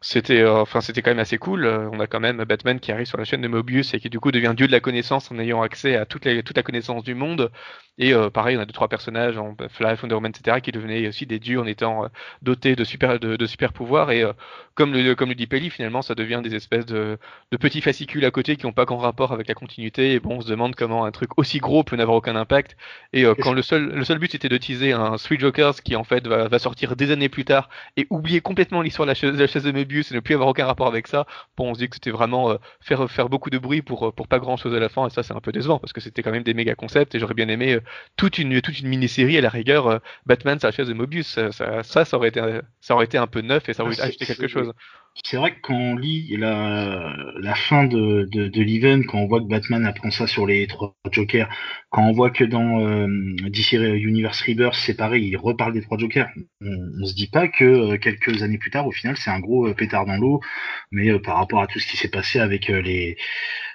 c'était euh, enfin c'était quand même assez cool. Euh, on a quand même Batman qui arrive sur la chaîne de Mobius et qui du coup devient dieu de la connaissance en ayant accès à toute, toute la connaissance du monde. Et euh, pareil, on a deux trois personnages, en Flash, Wonder Woman, etc., qui devenaient aussi des dieux en étant dotés de super de, de super pouvoirs. Et comme le comme le dit Pelli, finalement, ça devient des espèces de, de petits fascicules à côté qui n'ont pas grand rapport avec la continuité. Et bon, on se demande comment un truc aussi gros peut n'avoir aucun impact. Et quand le seul le seul but c'était de teaser un Sweet Jokers qui en fait va, va sortir des années plus tard et oublier complètement l'histoire de la chaise, de la chaise de Mobius et ne plus avoir aucun rapport avec ça. Bon, on se dit que c'était vraiment euh, faire, faire beaucoup de bruit pour, euh, pour pas grand chose à la fin, et ça c'est un peu décevant parce que c'était quand même des méga concepts et j'aurais bien aimé euh, toute une, toute une mini-série à la rigueur Batman sur la chaise de Mobius. Ça, ça, ça, aurait été, ça aurait été un peu neuf et ça aurait ajouté quelque chose. C'est vrai que quand on lit la, fin de, de, l'event, quand on voit que Batman apprend ça sur les trois Jokers, quand on voit que dans euh, DC Universe Rebirth, c'est pareil, il reparle des trois Jokers, on, on se dit pas que euh, quelques années plus tard, au final, c'est un gros euh, pétard dans l'eau, mais euh, par rapport à tout ce qui s'est passé avec les,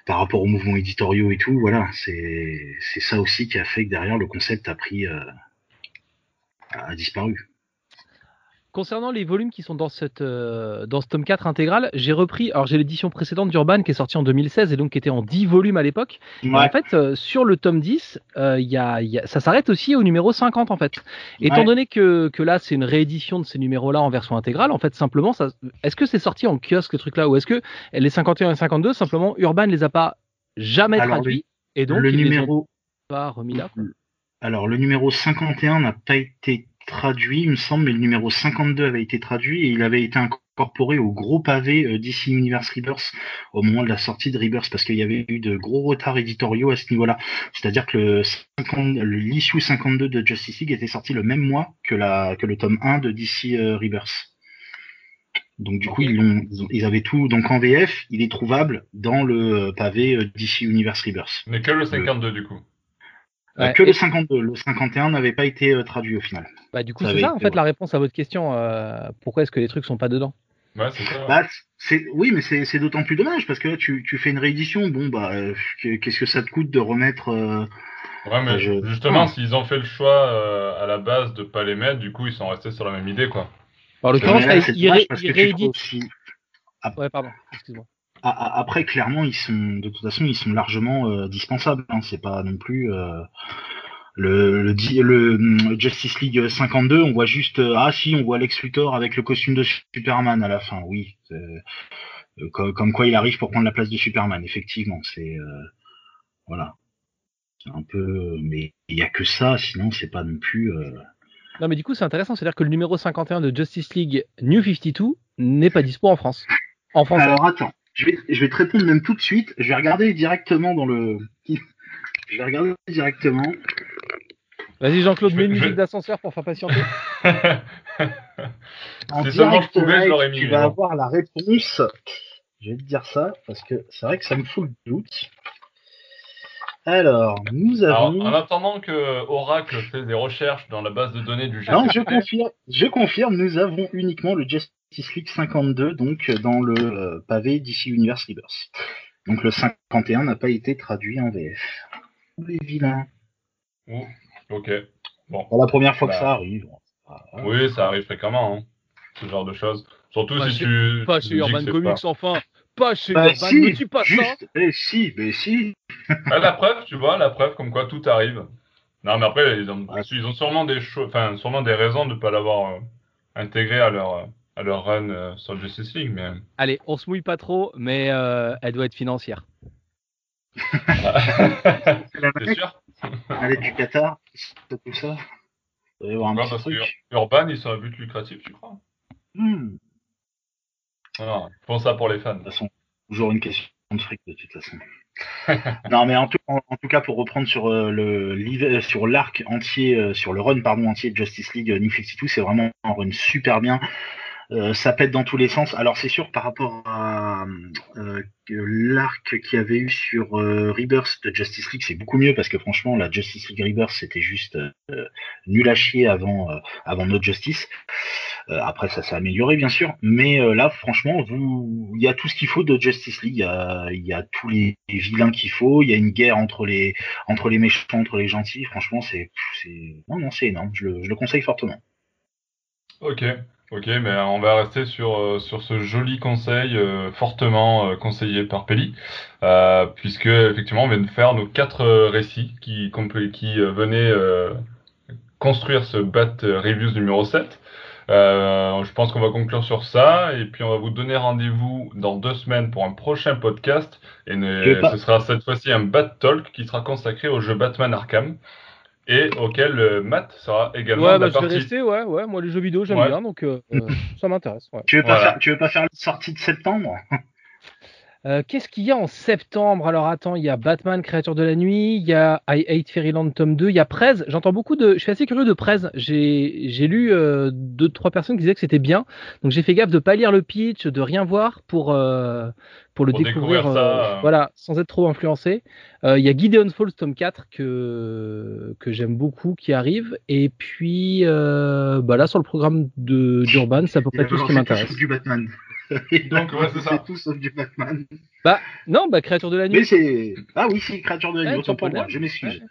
par rapport aux mouvements éditoriaux et tout, voilà, c'est ça aussi qui a fait que derrière le concept a pris, a disparu. Concernant les volumes qui sont dans, cette, euh, dans ce tome 4 intégral, j'ai repris, alors j'ai l'édition précédente d'Urban qui est sortie en 2016 et donc qui était en 10 volumes à l'époque. En fait, euh, sur le tome 10, euh, y a, il y a- ça s'arrête aussi au numéro 50 en fait. Étant donné que, que là c'est une réédition de ces numéros-là en version intégrale, en fait simplement, est-ce que c'est sorti en kiosque ce truc-là ou est-ce que les 51 et 52 simplement Urban les a pas jamais Alors, traduits et donc le ils les ont numéro, pas remis là quoi? Alors, le numéro 51 n'a pas été traduit, il me semble, mais le numéro 52 avait été traduit et il avait été incorporé au gros pavé euh, DC Universe Rebirth au moment de la sortie de Rebirth parce qu'il y avait eu de gros retards éditoriaux à ce niveau-là. C'est-à-dire que le 50 le- l'issue 52 de Justice League était sorti le même mois que, la, que le tome 1 de DC euh, Rebirth. Donc du coup, ils, l'ont- ils ont- ils avaient tout. Donc en VF, il est trouvable dans le euh, pavé DC Universe Rebirth. Mais que le 52 du coup. Euh, Ouais, que le 52. Le 51 n'avait pas été euh, traduit au final. Bah, du coup c'est ça en fait ouais. la réponse à votre question. euh, pourquoi est-ce que les trucs sont pas dedans? Ouais, c'est ça. Bah, oui, mais c'est d'autant plus dommage parce que là, tu, tu fais une réédition. Bon, bah, euh, que- qu'est-ce que ça te coûte de remettre euh, Ouais, mais je- justement, Ah. s'ils ont fait le choix euh, à la base de pas les mettre, du coup, ils sont restés sur la même idée, quoi. En l'occurrence mais là, là, c'est il, dommage ré- parce il que tu trouves réédite. aussi. Ouais pardon, excuse-moi. A- a- Après, clairement, ils sont de toute façon, ils sont largement euh, dispensables. Hein. C'est pas non plus euh, le, le, hum, Justice League 52. On voit juste euh, ah si, on voit Lex Luthor avec le costume de Superman à la fin. Oui, comme, comme quoi il arrive pour prendre la place de Superman. Effectivement, c'est voilà. C'est un peu, mais il y a que ça. Sinon, c'est pas non plus. Non, mais du coup, c'est intéressant, c'est-à-dire que le numéro 51 de Justice League New 52 n'est pas dispo en France. En français. Alors attends, je vais, je vais te répondre même tout de suite. Je vais regarder directement dans le. Je vais regarder directement. Vas-y, Jean-Claude, je mets une musique d'ascenseur pour faire patienter. En Si seulement je pouvais, je l'aurais mis, Tu vas avoir la réponse. Je vais te dire ça parce que c'est vrai que ça me fout le doute. Alors, nous Alors, avons. en attendant que Oracle fait des recherches dans la base de données du Non, GCP, je confirme, je confirme, nous avons uniquement le Justice League 52, donc dans le euh, pavé d'ici Universe Rebirth. Donc le 51 n'a pas été traduit en VF. Les vilains. Ouh, ok. Bon, C'est la première fois que Bah. ça arrive. Ah, oui, ça arrive fréquemment, hein, ce genre de choses. Surtout Pas si chez- tu. Pas tu chez Urban Comics, pas- enfin. Pas chez Bah, Urban, si, ne dis pas ça. juste, eh, si, mais si. Ah, la preuve, tu vois, la preuve comme quoi tout arrive. Non, mais après, ils ont, Ouais. ils ont sûrement des choses, enfin, sûrement des raisons de ne pas l'avoir euh, intégré à leur, euh, à leur run euh, sur Justice League, mais. Allez, on se mouille pas trop, mais euh, elle doit être financière. C'est sûr. elle est du Qatar, tout ça. Il doit y avoir un Ouais, petit parce que. Urban, ils sont à but lucratif, tu crois? Hmm. Non, ils font ça pour les fans. De toute façon, toujours une question de fric de toute façon. non, mais en tout, en, en tout cas, pour reprendre sur euh, le l'hiver- sur l'arc entier, euh, sur le run pardon entier de Justice League euh, New 52, c'est vraiment un run super bien. Euh, ça pète dans tous les sens. Alors c'est sûr par rapport à euh, l'arc qu'il y avait eu sur euh, Rebirth de Justice League, c'est beaucoup mieux parce que franchement la Justice League Rebirth c'était juste euh, nul à chier avant avant No Justice. Après ça s'est amélioré bien sûr, mais là franchement vous il y a tout ce qu'il faut de Justice League. Il y a, tous les, vilains qu'il faut. Il y a une guerre entre les entre les méchants, entre les gentils. Franchement c'est non non c'est énorme. Je le conseille fortement. Ok, ok, mais on va rester sur, euh, sur ce joli conseil euh, fortement euh, conseillé par Peli, euh, puisque effectivement on vient de faire nos quatre euh, récits qui, compl- qui euh, venaient euh, construire ce Bat Reviews numéro 7. Euh, je pense qu'on va conclure sur ça, et puis on va vous donner rendez-vous dans deux semaines pour un prochain podcast, et ne- ce sera cette fois-ci un Bat Talk qui sera consacré au jeu Batman Arkham, et auquel euh, Matt sera également Ouais, bah, la je vais partie. rester, ouais, ouais. Moi, les jeux vidéo, j'aime Ouais. bien, donc euh, euh, ça m'intéresse. Ouais. Tu veux pas Voilà. faire tu veux pas faire la sortie de septembre? Euh, Qu'est-ce qu'il y a en septembre? Alors attends, il y a Batman, créature de la nuit, il y a I Hate Fairyland tome 2, il y a Prez. J'entends beaucoup de. Je suis assez curieux de Prez. J'ai j'ai lu euh, deux, trois personnes qui disaient que c'était bien. Donc j'ai fait gaffe de pas lire le pitch, de rien voir pour, euh, pour le Pour découvrir. découvrir ça, euh, euh. Voilà, sans être trop influencé. Euh, Il y a Gideon Falls tome 4 que, que j'aime beaucoup qui arrive. Et puis euh, bah là, sur le programme de d'Urban, c'est à peu près tout ce qui m'intéresse. du Batman. Donc, ouais, c'est ça. tout sauf du Batman. Bah non, bah créature de la nuit. Mais c'est. Ah oui, c'est créature de la Ouais, nuit, autant pour moi. Je m'excuse.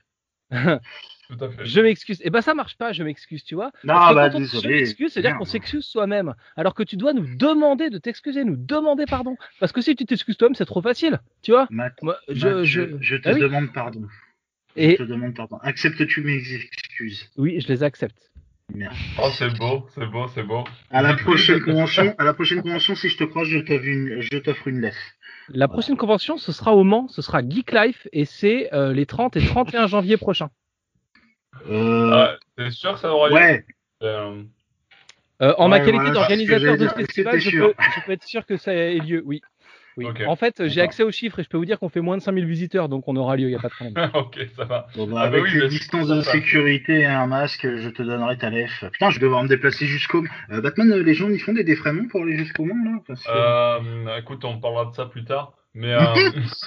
Tout à fait. Je m'excuse. Et bah ça marche pas, je m'excuse, tu vois. Non, Parce que bah quand on désolé. m'excuse, c'est-à-dire qu'on s'excuse soi-même. Alors que tu dois nous demander de t'excuser, nous demander pardon. Parce que si tu t'excuses toi-même, c'est trop facile, tu vois. Matt, Moi, je, Matt, je... je, je te Ah oui. demande pardon. Et Je te demande pardon. Acceptes-tu mes excuses oui, je les accepte. Merde. Oh, c'est beau, c'est beau, c'est beau. À la prochaine convention, à la prochaine convention, si je te croise, je t'offre une, je t'offre une lettre. La prochaine convention, ce sera au Mans, ce sera Geek Life et c'est euh, les 30 et 31 janvier prochains. Euh, Ah, T'es sûr que ça aura lieu ouais, Euh, Euh, en ma qualité voilà, c'est d'organisateur de ce festival, je peux, je peux être sûr que ça ait lieu, oui. Oui. En fait, j'ai accès aux chiffres et je peux vous dire qu'on fait moins de 5000 visiteurs, donc on aura lieu, il n'y a pas de problème. ok, ça va. bon, bah, Ah bah avec oui, distances c'est de sécurité et un masque, je te donnerai ta lef. Putain, je vais devoir me déplacer jusqu'au. Euh, Batman, euh, les gens, ils font des défraiements pour aller jusqu'au Mans, là Parce que- Euh, écoute, on parlera de ça plus tard. Mais. Euh...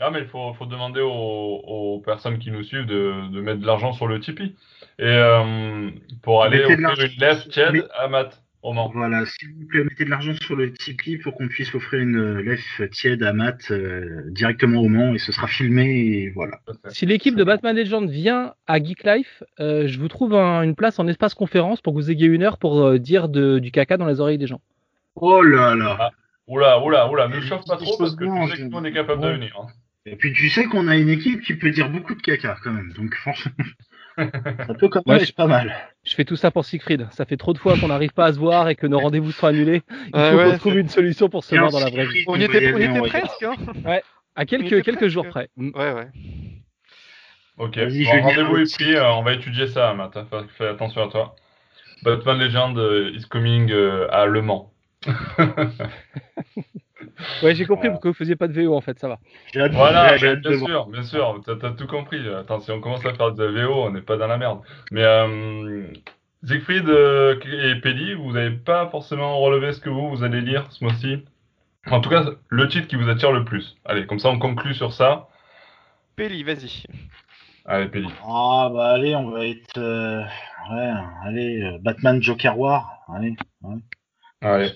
ah, mais il faut, faut demander aux, aux personnes qui nous suivent de, de mettre de l'argent sur le Tipeee. Et euh, pour aller offrir une lèvre tiède Mais- à Matt Voilà, s'il vous plaît, mettez de l'argent sur le Tipeee pour qu'on puisse offrir une euh, lef tiède à Matt euh, directement au Mans et ce sera filmé et voilà. Si l'équipe de Batman Legend vient à Geek Life, euh, je vous trouve un- une place en espace conférence pour que vous ayez une heure pour euh, dire de- du caca dans les oreilles des gens. Oh là là Ah. Oula, oula, oula, ne chauffe pas trop parce que tu sais que nous on est capable de venir. hein. Et puis tu sais qu'on a une équipe qui peut dire beaucoup de caca quand même, donc franchement, ça peut quand Ouais, même je- être pas mal. Je fais tout ça pour Siegfried. Ça fait trop de fois qu'on n'arrive pas à se voir et que nos rendez-vous sont annulés. Il Ouais, faut ouais, qu'on trouve une solution pour se Et voir dans la vraie vie. On va y était, on y était presque, hein À On quelques, était quelques presque. jours près. Mm. Ouais, ouais. Ok, bon, rendez-vous est pris, euh, on va étudier ça, Matt. Fais, fais attention à toi. Batman Legend euh, is coming euh, à Le Mans. Ouais, j'ai compris Voilà. pourquoi vous faisiez pas de VO en fait, ça va. Voilà, bien, sûr, bien sûr, t'as tout compris. Attends, si on commence à faire de la VO, on n'est pas dans la merde. Mais euh, Siegfried euh, et Pelli, vous n'avez pas forcément relevé ce que vous, vous allez lire ce mois-ci? En tout cas, le titre qui vous attire le plus. Allez, comme ça on conclut sur ça. Peli, vas-y. Allez, Pelli. Ah bah allez, on va être... euh, Ouais, allez, euh, Batman Joker War, allez. Allez.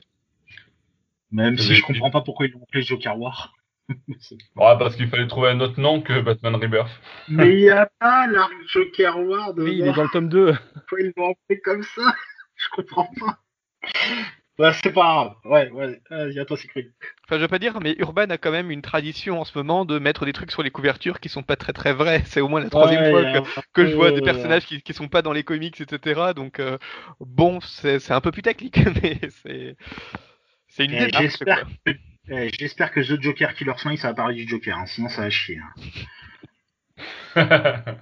Même si je comprends pas pourquoi ils l'ont appelé Joker War. Ouais, parce qu'il fallait trouver un autre nom que Batman Rebirth. Mais il n'y a pas l'arc Joker War de Oui, il est dans le tome 2. Pourquoi ils l'ont appelé comme ça Je comprends pas. Bah c'est pas grave. Ouais, ouais, vas-y, à toi Secret. Enfin, je veux pas dire, mais Urban a quand même une tradition en ce moment de mettre des trucs sur les couvertures qui sont pas très très vrais. C'est au moins la troisième fois que, que je vois des personnages qui, qui sont pas dans les comics, etc. Donc, euh, bon, c'est c'est un peu putaclic, mais c'est. C'est une Eh, marque, j'espère quoi. Eh, J'espère que The Joker Killer Smile ça va parler du Joker, hein, sinon ça va chier. hein.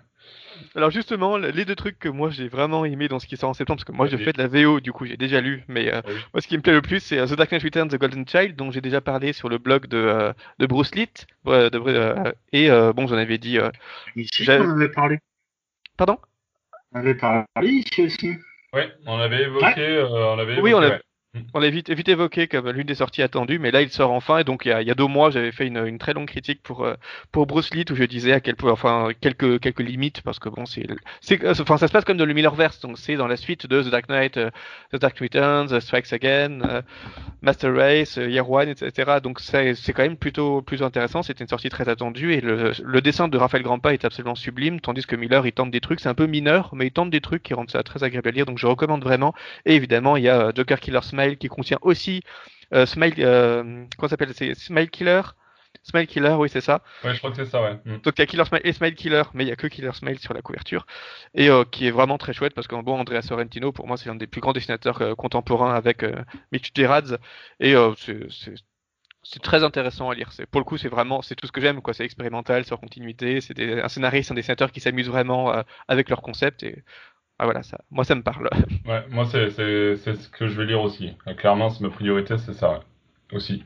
Alors justement, les deux trucs que moi j'ai vraiment aimé dans ce qui sort en septembre, parce que moi je fais de la VO, du coup j'ai déjà lu, mais euh, Oui. moi ce qui me plaît le plus c'est euh, The Dark Knight Returns, The Golden Child, dont j'ai déjà parlé sur le blog de, euh, de Bruce Litt, euh, de, euh, et euh, bon j'en avais dit... euh, Ici, on avait parlé. Pardon? On avait parlé ici aussi. Oui, on avait évoqué. euh, on avait Oui, évoqué, on a- ouais. On l'a vite, évoqué comme l'une des sorties attendues, mais là il sort enfin. Et donc il y a, deux mois, j'avais fait une, très longue critique pour euh, pour Bruce Lee où je disais à quel point, enfin quelques quelques limites parce que bon c'est, enfin ça se passe comme dans le Millerverse, donc c'est dans la suite de The Dark Knight, euh, The Dark Returns, Strikes Again, euh, Master Race, Year One, etc. Donc c'est quand même plutôt plutôt intéressant. C'était une sortie très attendue et le, le dessin de Raphaël Grandpa est absolument sublime, tandis que Miller il tente des trucs, c'est un peu mineur, mais il tente des trucs qui rendent ça très agréable à lire. Donc je recommande vraiment. Et évidemment, il y a Joker Killer Smile qui contient aussi euh, Smile. Euh, comment s'appelle C'est Smile Killer? Smile Killer, oui, c'est ça. Ouais, je crois que c'est ça, ouais. Mm. Donc il y a Killer Smile et Smile Killer, mais il y a que Killer Smile sur la couverture. Et euh, qui est vraiment très chouette parce qu'en bon, Andrea Sorrentino, pour moi, c'est l'un des plus grands dessinateurs euh, contemporains avec euh, Mitch Gerads. Et c'est- c'est. C'est très intéressant à lire. C'est pour le coup, c'est vraiment, c'est tout ce que j'aime, quoi. C'est expérimental, sans continuité. C'est un scénariste, un dessinateur qui s'amuse vraiment avec leur concept. Et ah, voilà, ça, moi, ça me parle. Ouais, moi, c'est c'est- c'est ce que je vais lire aussi. Euh, Clairement, c'est ma priorité, c'est ça. Aussi.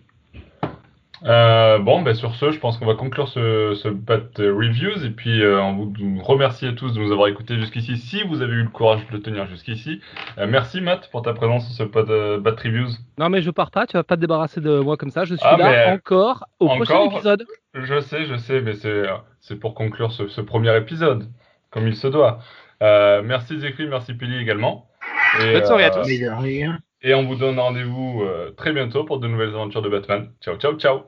Euh, bon, ben sur ce, je pense qu'on va conclure ce, ce Bat Reviews et puis euh, on vous, remercie à tous de nous avoir écoutés jusqu'ici. Si vous avez eu le courage de le tenir jusqu'ici, Euh, merci Matt pour ta présence sur ce Bat, euh, Bat Reviews. Non, mais je pars pas, tu vas pas te débarrasser de moi comme ça. Je suis Ah, là encore au prochain Encore épisode. Je sais, je sais, mais c'est c'est pour conclure ce, ce premier épisode, comme il se doit. Euh, merci Zécry, merci Pili également. Et, Bonne soirée à euh, tous. Et on vous donne rendez-vous euh, très bientôt pour de nouvelles aventures de Batman. Ciao, ciao, ciao